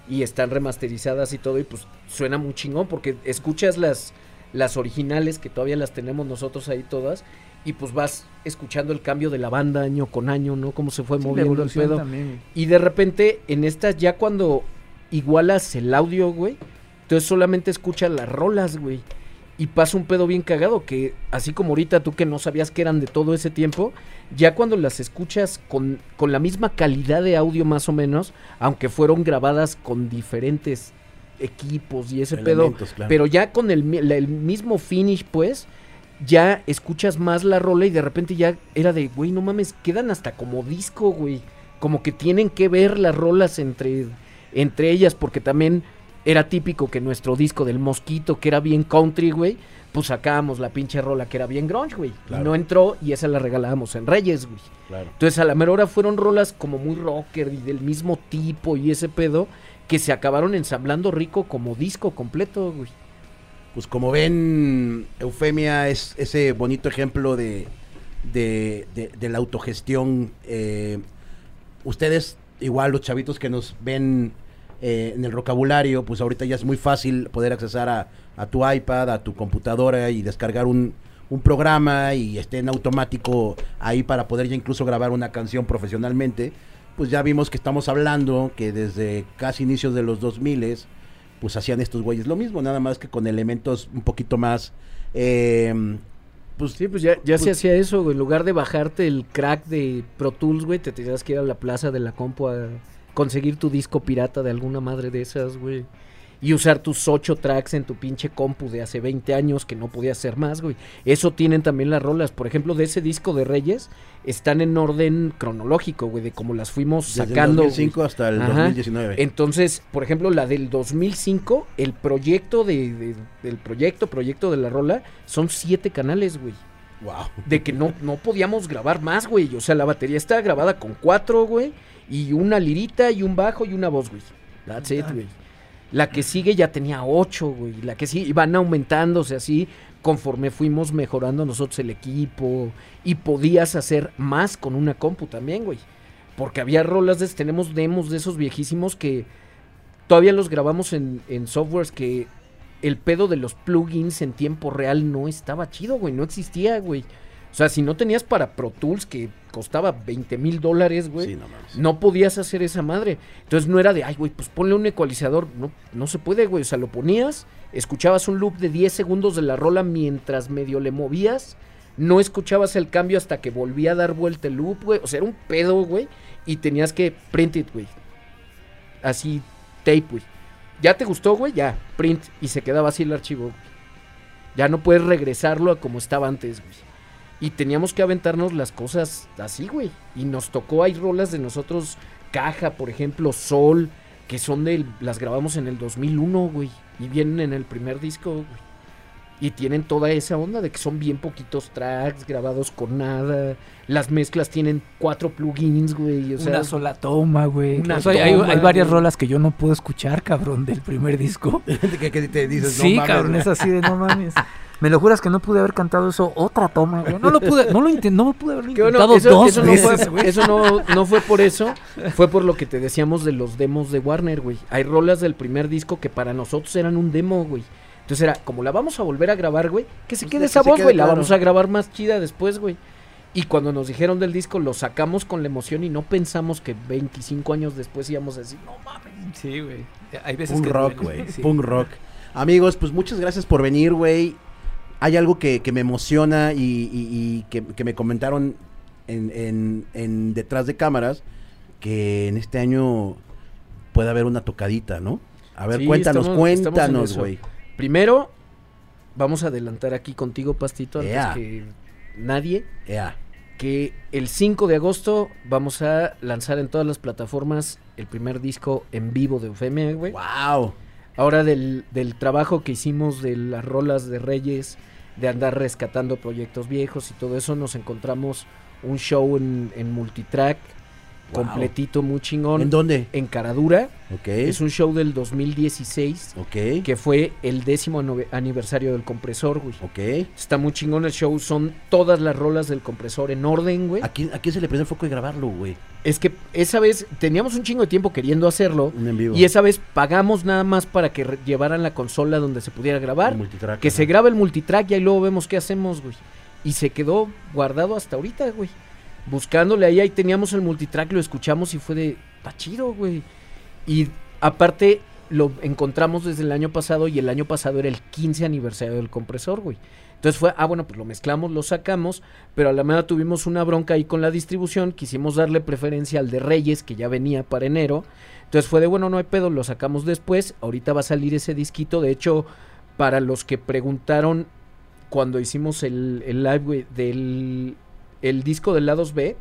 Y están remasterizadas y todo, y pues suena muy chingón porque escuchas las, las originales que todavía las tenemos nosotros ahí todas. Y pues vas escuchando el cambio de la banda año con año, ¿no? Cómo se fue Sí, moviendo el pedo. también. Y de repente, en estas, ya cuando igualas el audio, güey, entonces solamente escuchas las rolas, güey. Y pasa un pedo bien cagado, que así como ahorita tú que no sabías que eran de todo ese tiempo, ya cuando las escuchas con, con la misma calidad de audio más o menos, aunque fueron grabadas con diferentes equipos y ese pedo, claro. pero ya con el, el mismo finish, pues, ya escuchas más la rola y de repente ya era de, güey, no mames, quedan hasta como disco, güey. Como que tienen que ver las rolas entre, entre ellas, porque también era típico que nuestro disco del Mosquito, que era bien country, güey, pues sacábamos la pinche rola que era bien grunge, güey. Claro. Y no entró y esa la regalábamos en Reyes, güey. Claro. Entonces a la mera hora fueron rolas como muy rocker y del mismo tipo y ese pedo que se acabaron ensamblando rico como disco completo, güey. Pues como ven, Eufemia es ese bonito ejemplo de, de, de- de la autogestión. eh, ustedes, igual los chavitos que nos ven eh, en el vocabulario, pues ahorita ya es muy fácil poder accesar a, a tu iPad, a tu computadora y descargar un, un programa y esté en automático ahí para poder ya incluso grabar una canción profesionalmente. Pues ya vimos que estamos hablando que desde casi inicios de los 2000 pues hacían estos güeyes lo mismo, nada más que con elementos un poquito más... eh, pues Sí, pues ya, ya se Pues- hacía eso, güey. En lugar de bajarte el crack de Pro Tools, güey, te tenías que ir a la plaza de la compu a conseguir tu disco pirata de alguna madre de esas, güey. Y usar tus ocho tracks en tu pinche compu de hace 20 años que no podías hacer más, güey. Eso tienen también las rolas. Por ejemplo, de ese disco de Reyes, están en orden cronológico, güey, de cómo las fuimos desde sacando. el güey. 2005 hasta el Ajá. 2019. Entonces, por ejemplo, la del 2005, el proyecto de, de- del proyecto, proyecto de la rola, son siete canales, güey. wow. De que no, no podíamos grabar más, güey. O sea, la batería está grabada con cuatro, güey. Y una lirita y un bajo y una voz, güey. That's it, güey. La que sigue ya tenía ocho, güey. La que sigue iban aumentándose así conforme fuimos mejorando nosotros el equipo. Y podías hacer más con una compu también, güey. Porque había rolas de... Tenemos demos de esos viejísimos que todavía los grabamos en, en softwares que el pedo de los plugins en tiempo real no estaba chido, güey. No existía, güey. O sea, si no tenías para Pro Tools, que costaba 20 mil dólares, güey, Sí, no podías hacer esa madre. Entonces no era de, ay, güey, pues ponle un ecualizador. No, no se puede, güey. O sea, lo ponías, escuchabas un loop de 10 segundos de la rola mientras medio le movías. No escuchabas el cambio hasta que volvía a dar vuelta el loop, güey. O sea, era un pedo, güey. Y tenías que print it, güey. Así, tape, güey. Ya te gustó, güey, ya, print. Y se quedaba así el archivo, güey. Ya no puedes regresarlo a como estaba antes, güey. Y teníamos que aventarnos las cosas así, güey. Y nos tocó, hay rolas de nosotros, Caja, por ejemplo, Sol, que son de, las grabamos en el 2001, güey. Y vienen en el primer disco, güey. Y tienen toda esa onda de que son bien poquitos tracks grabados con nada. Las mezclas tienen cuatro plugins, güey. O sea, una sola toma, güey. una O sea, hay, toma, hay varias güey. rolas que yo no puedo escuchar, cabrón, del primer disco. que, que te dices, no sí, mames, cabrón, güey. es así de no mames. Me lo juras que no pude haber cantado eso otra toma, güey. No lo pude, no lo inten- no pude haber intentado eso, dos eso no veces, fue, güey. eso no, no fue por eso, fue por lo que te decíamos de los demos de Warner, güey. Hay rolas del primer disco que para nosotros eran un demo, güey. Entonces era, como la vamos a volver a grabar, güey, que se Pues quede que esa voz, güey, la vamos a grabar más chida después, güey. Y cuando nos dijeron del disco, lo sacamos con la emoción y no pensamos que 25 años después íbamos a decir, no mames. Sí, güey. Hay veces Punk que rock, güey. sí. Punk rock. Amigos, pues muchas gracias por venir, güey. Hay algo que, que me emociona y, y- y que, que me comentaron en, en- en detrás de cámaras que en este año puede haber una tocadita, ¿no? A ver, Sí, cuéntanos, estamos- cuéntanos, güey. Primero, vamos a adelantar aquí contigo, Pastito, antes que nadie. Ea. que el 5 de agosto vamos a lanzar en todas las plataformas el primer disco en vivo de Eufemia, güey. Wow. Ahora del, del trabajo que hicimos de las rolas de Reyes, de andar rescatando proyectos viejos y todo eso, nos encontramos un show en, en multitrack, Wow. completito, muy chingón. ¿En dónde? En Caradura. Ok. Es un show del 2016, Ok. que fue el décimo aniversario del compresor, güey. Ok. Está muy chingón el show, son todas las rolas del compresor en orden, güey. ¿A quién, ¿A quién se le prendió el foco de grabarlo, güey? Es que esa vez teníamos un chingo de tiempo queriendo hacerlo. Un en vivo. Y esa vez pagamos nada más para que llevaran la consola donde se pudiera grabar. Multitrack, Que se grabe el multitrack y ahí luego vemos qué hacemos, güey. Y se quedó guardado hasta ahorita, güey. Buscándole ahí, ahí teníamos el multitrack, lo escuchamos y fue de, está chido, güey. Y aparte lo encontramos desde el año pasado y el año pasado era el 15 aniversario del compresor, güey. Entonces fue, ah, bueno, pues lo mezclamos, lo sacamos, pero a la mera tuvimos una bronca ahí con la distribución, quisimos darle preferencia al de Reyes, que ya venía para enero. Entonces fue de, bueno, no hay pedo, lo sacamos después, ahorita va a salir ese disquito, de hecho, para los que preguntaron cuando hicimos el, el live, güey, del el disco del lados B,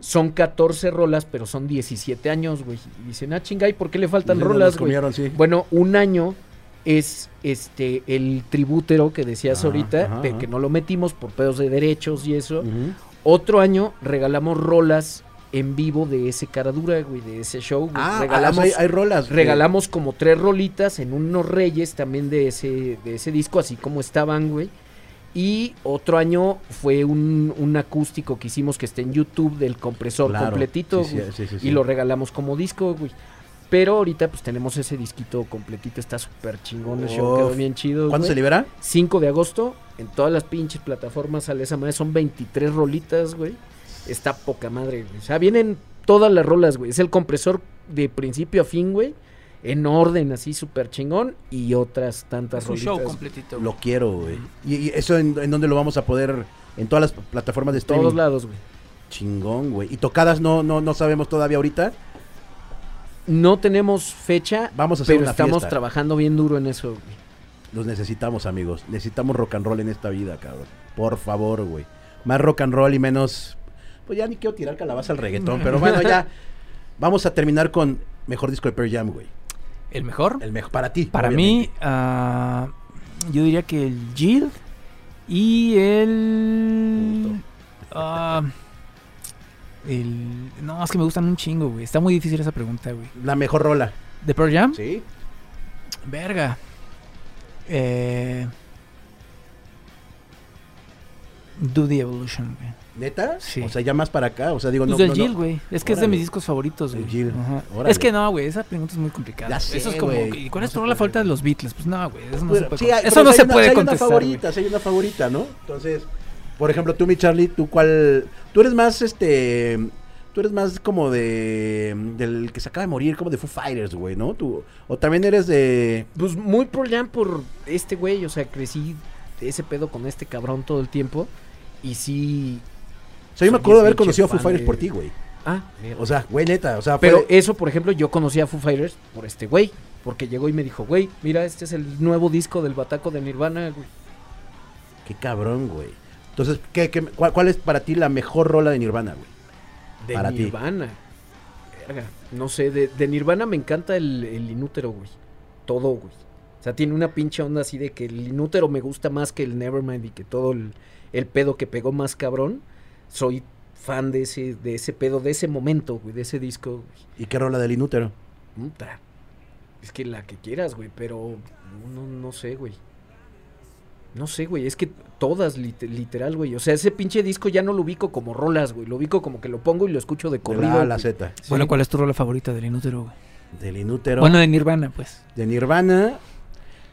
son 14 rolas, pero son 17 años, güey. Y dicen, ah, chinga, ¿y por qué le faltan Sí, rolas, güey? sí. Bueno, un año es este el tribútero que decías Ajá, ahorita, ajá, de ajá. que no lo metimos por pedos de derechos y eso. Otro año regalamos rolas en vivo de ese caradura, güey, de ese show. güey. Ah, regalamos, hay, hay rolas. güey. regalamos como tres rolitas en unos reyes también de ese, de ese disco, así como estaban, güey. Y otro año fue un, un acústico que hicimos que está en YouTube del compresor Claro, completito, sí, sí, sí. Y lo regalamos como disco, güey. Pero ahorita pues tenemos ese disquito completito, está súper chingón el show, quedó bien chido. ¿Cuándo se libera? 5 de agosto, en todas las pinches plataformas sale esa madre, son 23 rolitas, güey. Está poca madre, güey. O sea, vienen todas las rolas, güey. Es el compresor de principio a fin, güey. En orden, así súper chingón. Y otras tantas Es un show completito. Lo quiero, güey. ¿Y, y eso en, en dónde lo vamos a poder? En todas las plataformas de De streaming. todos lados, güey. Chingón, güey. ¿Y tocadas no, no, no sabemos todavía ahorita? No tenemos fecha, Vamos a hacer pero una estamos fiesta. trabajando bien duro en eso, güey. Los necesitamos, amigos. Necesitamos rock and roll en esta vida, cabrón. Por favor, güey. Más rock and roll y menos... Pues ya ni quiero tirar calabaza al reggaetón, pero bueno, ya. Vamos a terminar con mejor disco de Pearl Jam, güey. ¿El mejor? El mejor para ti. Para obviamente. mí, ah, yo diría que el Jill y el... ah, el... No, es que me gustan un chingo, güey. Está muy difícil esa pregunta, güey. La mejor rola. ¿De Pearl Jam? ¿Sí? Verga. Eh... Do the Evolution, güey. ¿Neta? Sí. O sea, ya más para acá. O sea, digo, Pues no. del no, Jill, no. güey. Es que es de mis discos favoritos, güey. Jill. Ajá. Órale. Es que no, güey. Esa pregunta es muy complicada. Ya sé, eso es como. ¿Y cuál No es tu rola favorita de los Beatles? Pues no, güey. Eso no Pero- se puede, sí, hay- eso no sí se una- puede hay contestar. Una favorita, sí hay una favorita, ¿no? Entonces, Por ejemplo, tú, mi Charlie, ¿tú cuál? Tú eres más, este... Tú eres más como de... Del que se acaba de morir, como de Foo Fighters, güey, ¿no? Tú, o también eres de... Pues muy Pearl Jam por este güey, o sea, crecí de ese pedo con este cabrón todo el tiempo. Y sí. O sea, yo me acuerdo de haber conocido a Foo Fighters de- por ti, güey. Ah, mierda. O sea, güey, neta, o sea, fue- Pero eso, por ejemplo, yo conocí a Foo Fighters por este güey. Porque llegó y me dijo, güey, mira, este es el nuevo disco del Bataco de Nirvana, güey. Qué cabrón, güey. Entonces, ¿qué, qué- cuál, cuál es para ti la mejor rola de Nirvana, güey? De Para. Nirvana. Verga. No sé, de, de Nirvana me encanta el, el inútero, güey. Todo, güey. O sea, tiene una pinche onda así de que el inútero me gusta más que el Nevermind y que todo el, el pedo que pegó más cabrón. Soy fan de ese, de ese pedo, de ese momento, güey, de ese disco, güey. ¿Y qué rola del inútero? Puta. Es que la que quieras, güey, pero no, no sé, güey. No sé, güey, es que todas, lit- literal, güey. O sea, ese pinche disco ya no lo ubico como rolas, güey. Lo ubico como que lo pongo y lo escucho de De corrido. la A a la. Z. Sí. Bueno, ¿cuál es tu rola favorita del Inútero, güey? Del inútero. Bueno, de Nirvana, pues. de Nirvana,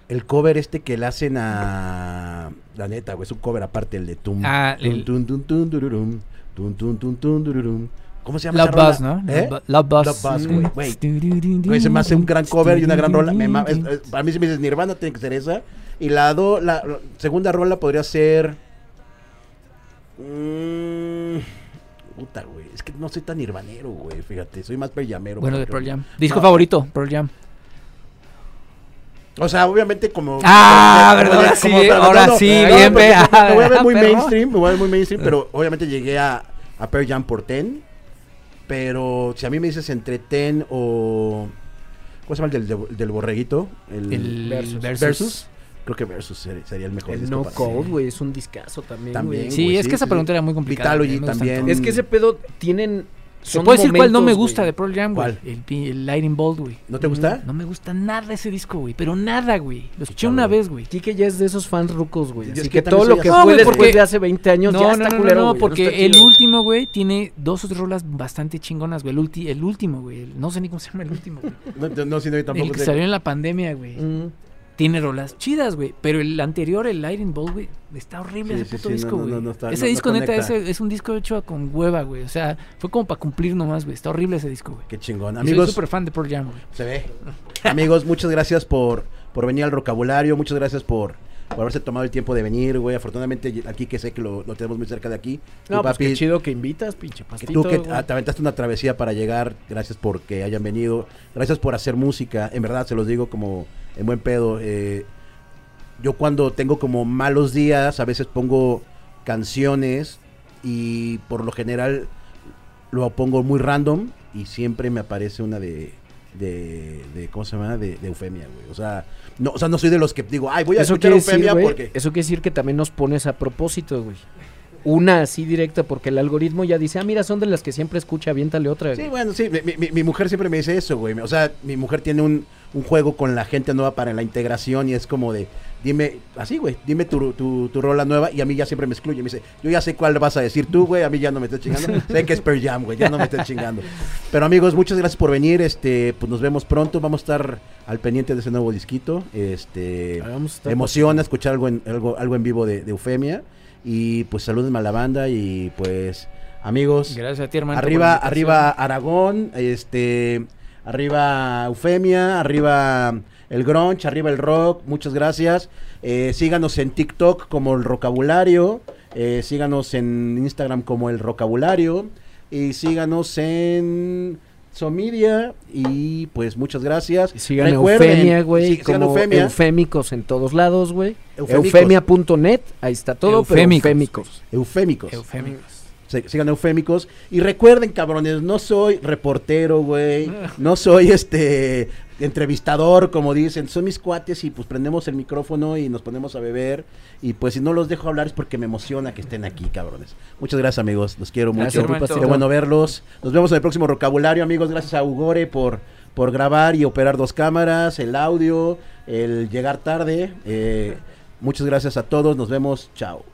el cover este que le hacen a... La neta, güey, es un cover aparte, el de Tum. Ah, tum, el- tum, tum, tum, dururum, tum, tum, tum, tum, dururum. ¿Cómo se llama Love? Buzz, ¿no? ¿Eh? Love Bu- Love Buzz. Love Buzz, güey, güey. Güey, se me hace un gran cover y una gran rola. Me ma- es- es- para mí si me dices Nirvana tiene que ser esa. Y la, do- la, la segunda rola podría ser... Mm, puta, güey. Es que no soy tan nirvanero, güey. Fíjate, soy más Pearl. Bueno, de Pearl. Jam. Disco No. favorito, Pearl Jam. O sea, obviamente como... Ah, como- verdad, ahora sí, ahora sí, no, bien, porque ve, Me me voy a ver muy perro. mainstream, me voy a ver muy mainstream, pero obviamente llegué a, a Pearl Jam por Ten. Pero si a mí me dices entre Ten o... ¿Cómo se llama el del, del borreguito? El, El Versus. Versus. Versus. Creo que Versus ser- sería el mejor El disco No para Code, güey, es un discazo también. Sí, es sí, que esa sí, pregunta sí. era muy complicada. Vitalogy también. Es que ese pedo tienen... ¿Se son puede decir cuál no me gusta güey. de Pearl Jam, güey? ¿Cuál? El, el Lightning Bolt, güey. ¿No te gusta? No me gusta nada ese disco, güey. Pero nada, güey. Lo escuché una vez, güey. Kike ya es de esos fans rucos, güey. Así que, todo lo que fue güey, después porque- de hace 20 años No, ya no, está no, no, culero, no, porque el último, güey, tiene dos o tres rolas bastante chingonas, güey. El, ulti- el último, güey. No sé ni cómo se llama el último, güey. No, no, no, sí, no, yo tampoco El que sé. salió en la pandemia, güey. Mm. Tiene rolas chidas, güey. Pero el anterior, el Lightning Bolt, güey, está horrible Sí, ese sí, puto sí, disco, no, güey. no, no está- ese disco, neta, ese es un disco hecho con hueva, güey. O sea, fue como para cumplir nomás, güey. Está horrible ese disco, güey. Qué chingón. Y Soy Amigos, súper fan de Pearl Jam, güey. se ve. Amigos, muchas gracias por, por venir al vocabulario. Muchas gracias por, por haberse tomado el tiempo de venir, güey. Afortunadamente, aquí que sé que lo, lo tenemos muy cerca de aquí. No, pues qué papi, chido que invitas, pinche que pastito. tú que güey. ah, te aventaste una travesía para llegar, gracias por que hayan venido, gracias por hacer música, en verdad se los digo como en buen pedo. eh, yo cuando tengo como malos días, a veces pongo canciones y por lo general lo pongo muy random y siempre me aparece una de, de, de ¿cómo se llama? De, de Eufemia, güey. O sea, no, o sea, no soy de los que digo, ay, voy a Eso escuchar decir, Eufemia porque... eso quiere decir que también nos pones a propósito, güey. Una así directa, porque el algoritmo ya dice, ah, mira, son de las que siempre escucha, aviéntale otra. Sí, güey. bueno, sí, mi, mi- mi mujer siempre me dice eso, güey. O sea, mi mujer tiene un, un juego con la gente nueva para la integración y es como de, dime, así, güey, dime tu, tu, tu rola nueva y a mí ya siempre me excluye. Me dice, yo ya sé cuál vas a decir tú, güey, a mí ya no me estés chingando. sé que es Pearl Jam, güey, ya no me estés chingando. Pero amigos, muchas gracias por venir. Este, pues nos vemos pronto. Vamos a estar al pendiente de ese nuevo disquito. Este, emociona escuchar algo en, algo, algo en vivo de, de Eufemia. Y pues saluden a la banda y pues, amigos. Gracias a ti, hermano. Arriba, arriba Aragón, este, arriba Eufemia, arriba el grunge, arriba el rock, muchas gracias. Eh, síganos en TikTok como el Rocabulario, eh, síganos en Instagram como el Rocabulario y síganos en Somedia y pues muchas gracias. Y sigan Recuerden, Eufemia, güey, sí, como Eufemia. eufémicos en todos lados, güey. Eufemia.net, ahí está todo, pero Eufémicos. eufémicos. Eufémicos. Sigan eufémicos. Y recuerden, cabrones, no soy reportero, güey. No soy este entrevistador, como dicen. Son mis cuates y pues prendemos el micrófono y nos ponemos a beber. Y pues si no los dejo hablar es porque me emociona que estén aquí, cabrones. Muchas gracias, amigos. Los quiero Gracias, mucho. Qué bueno verlos. Nos vemos en el próximo vocabulario, amigos. Gracias a Ugore por, por grabar y operar dos cámaras, el audio, el llegar tarde. Eh, muchas gracias a todos. Nos vemos. Chao.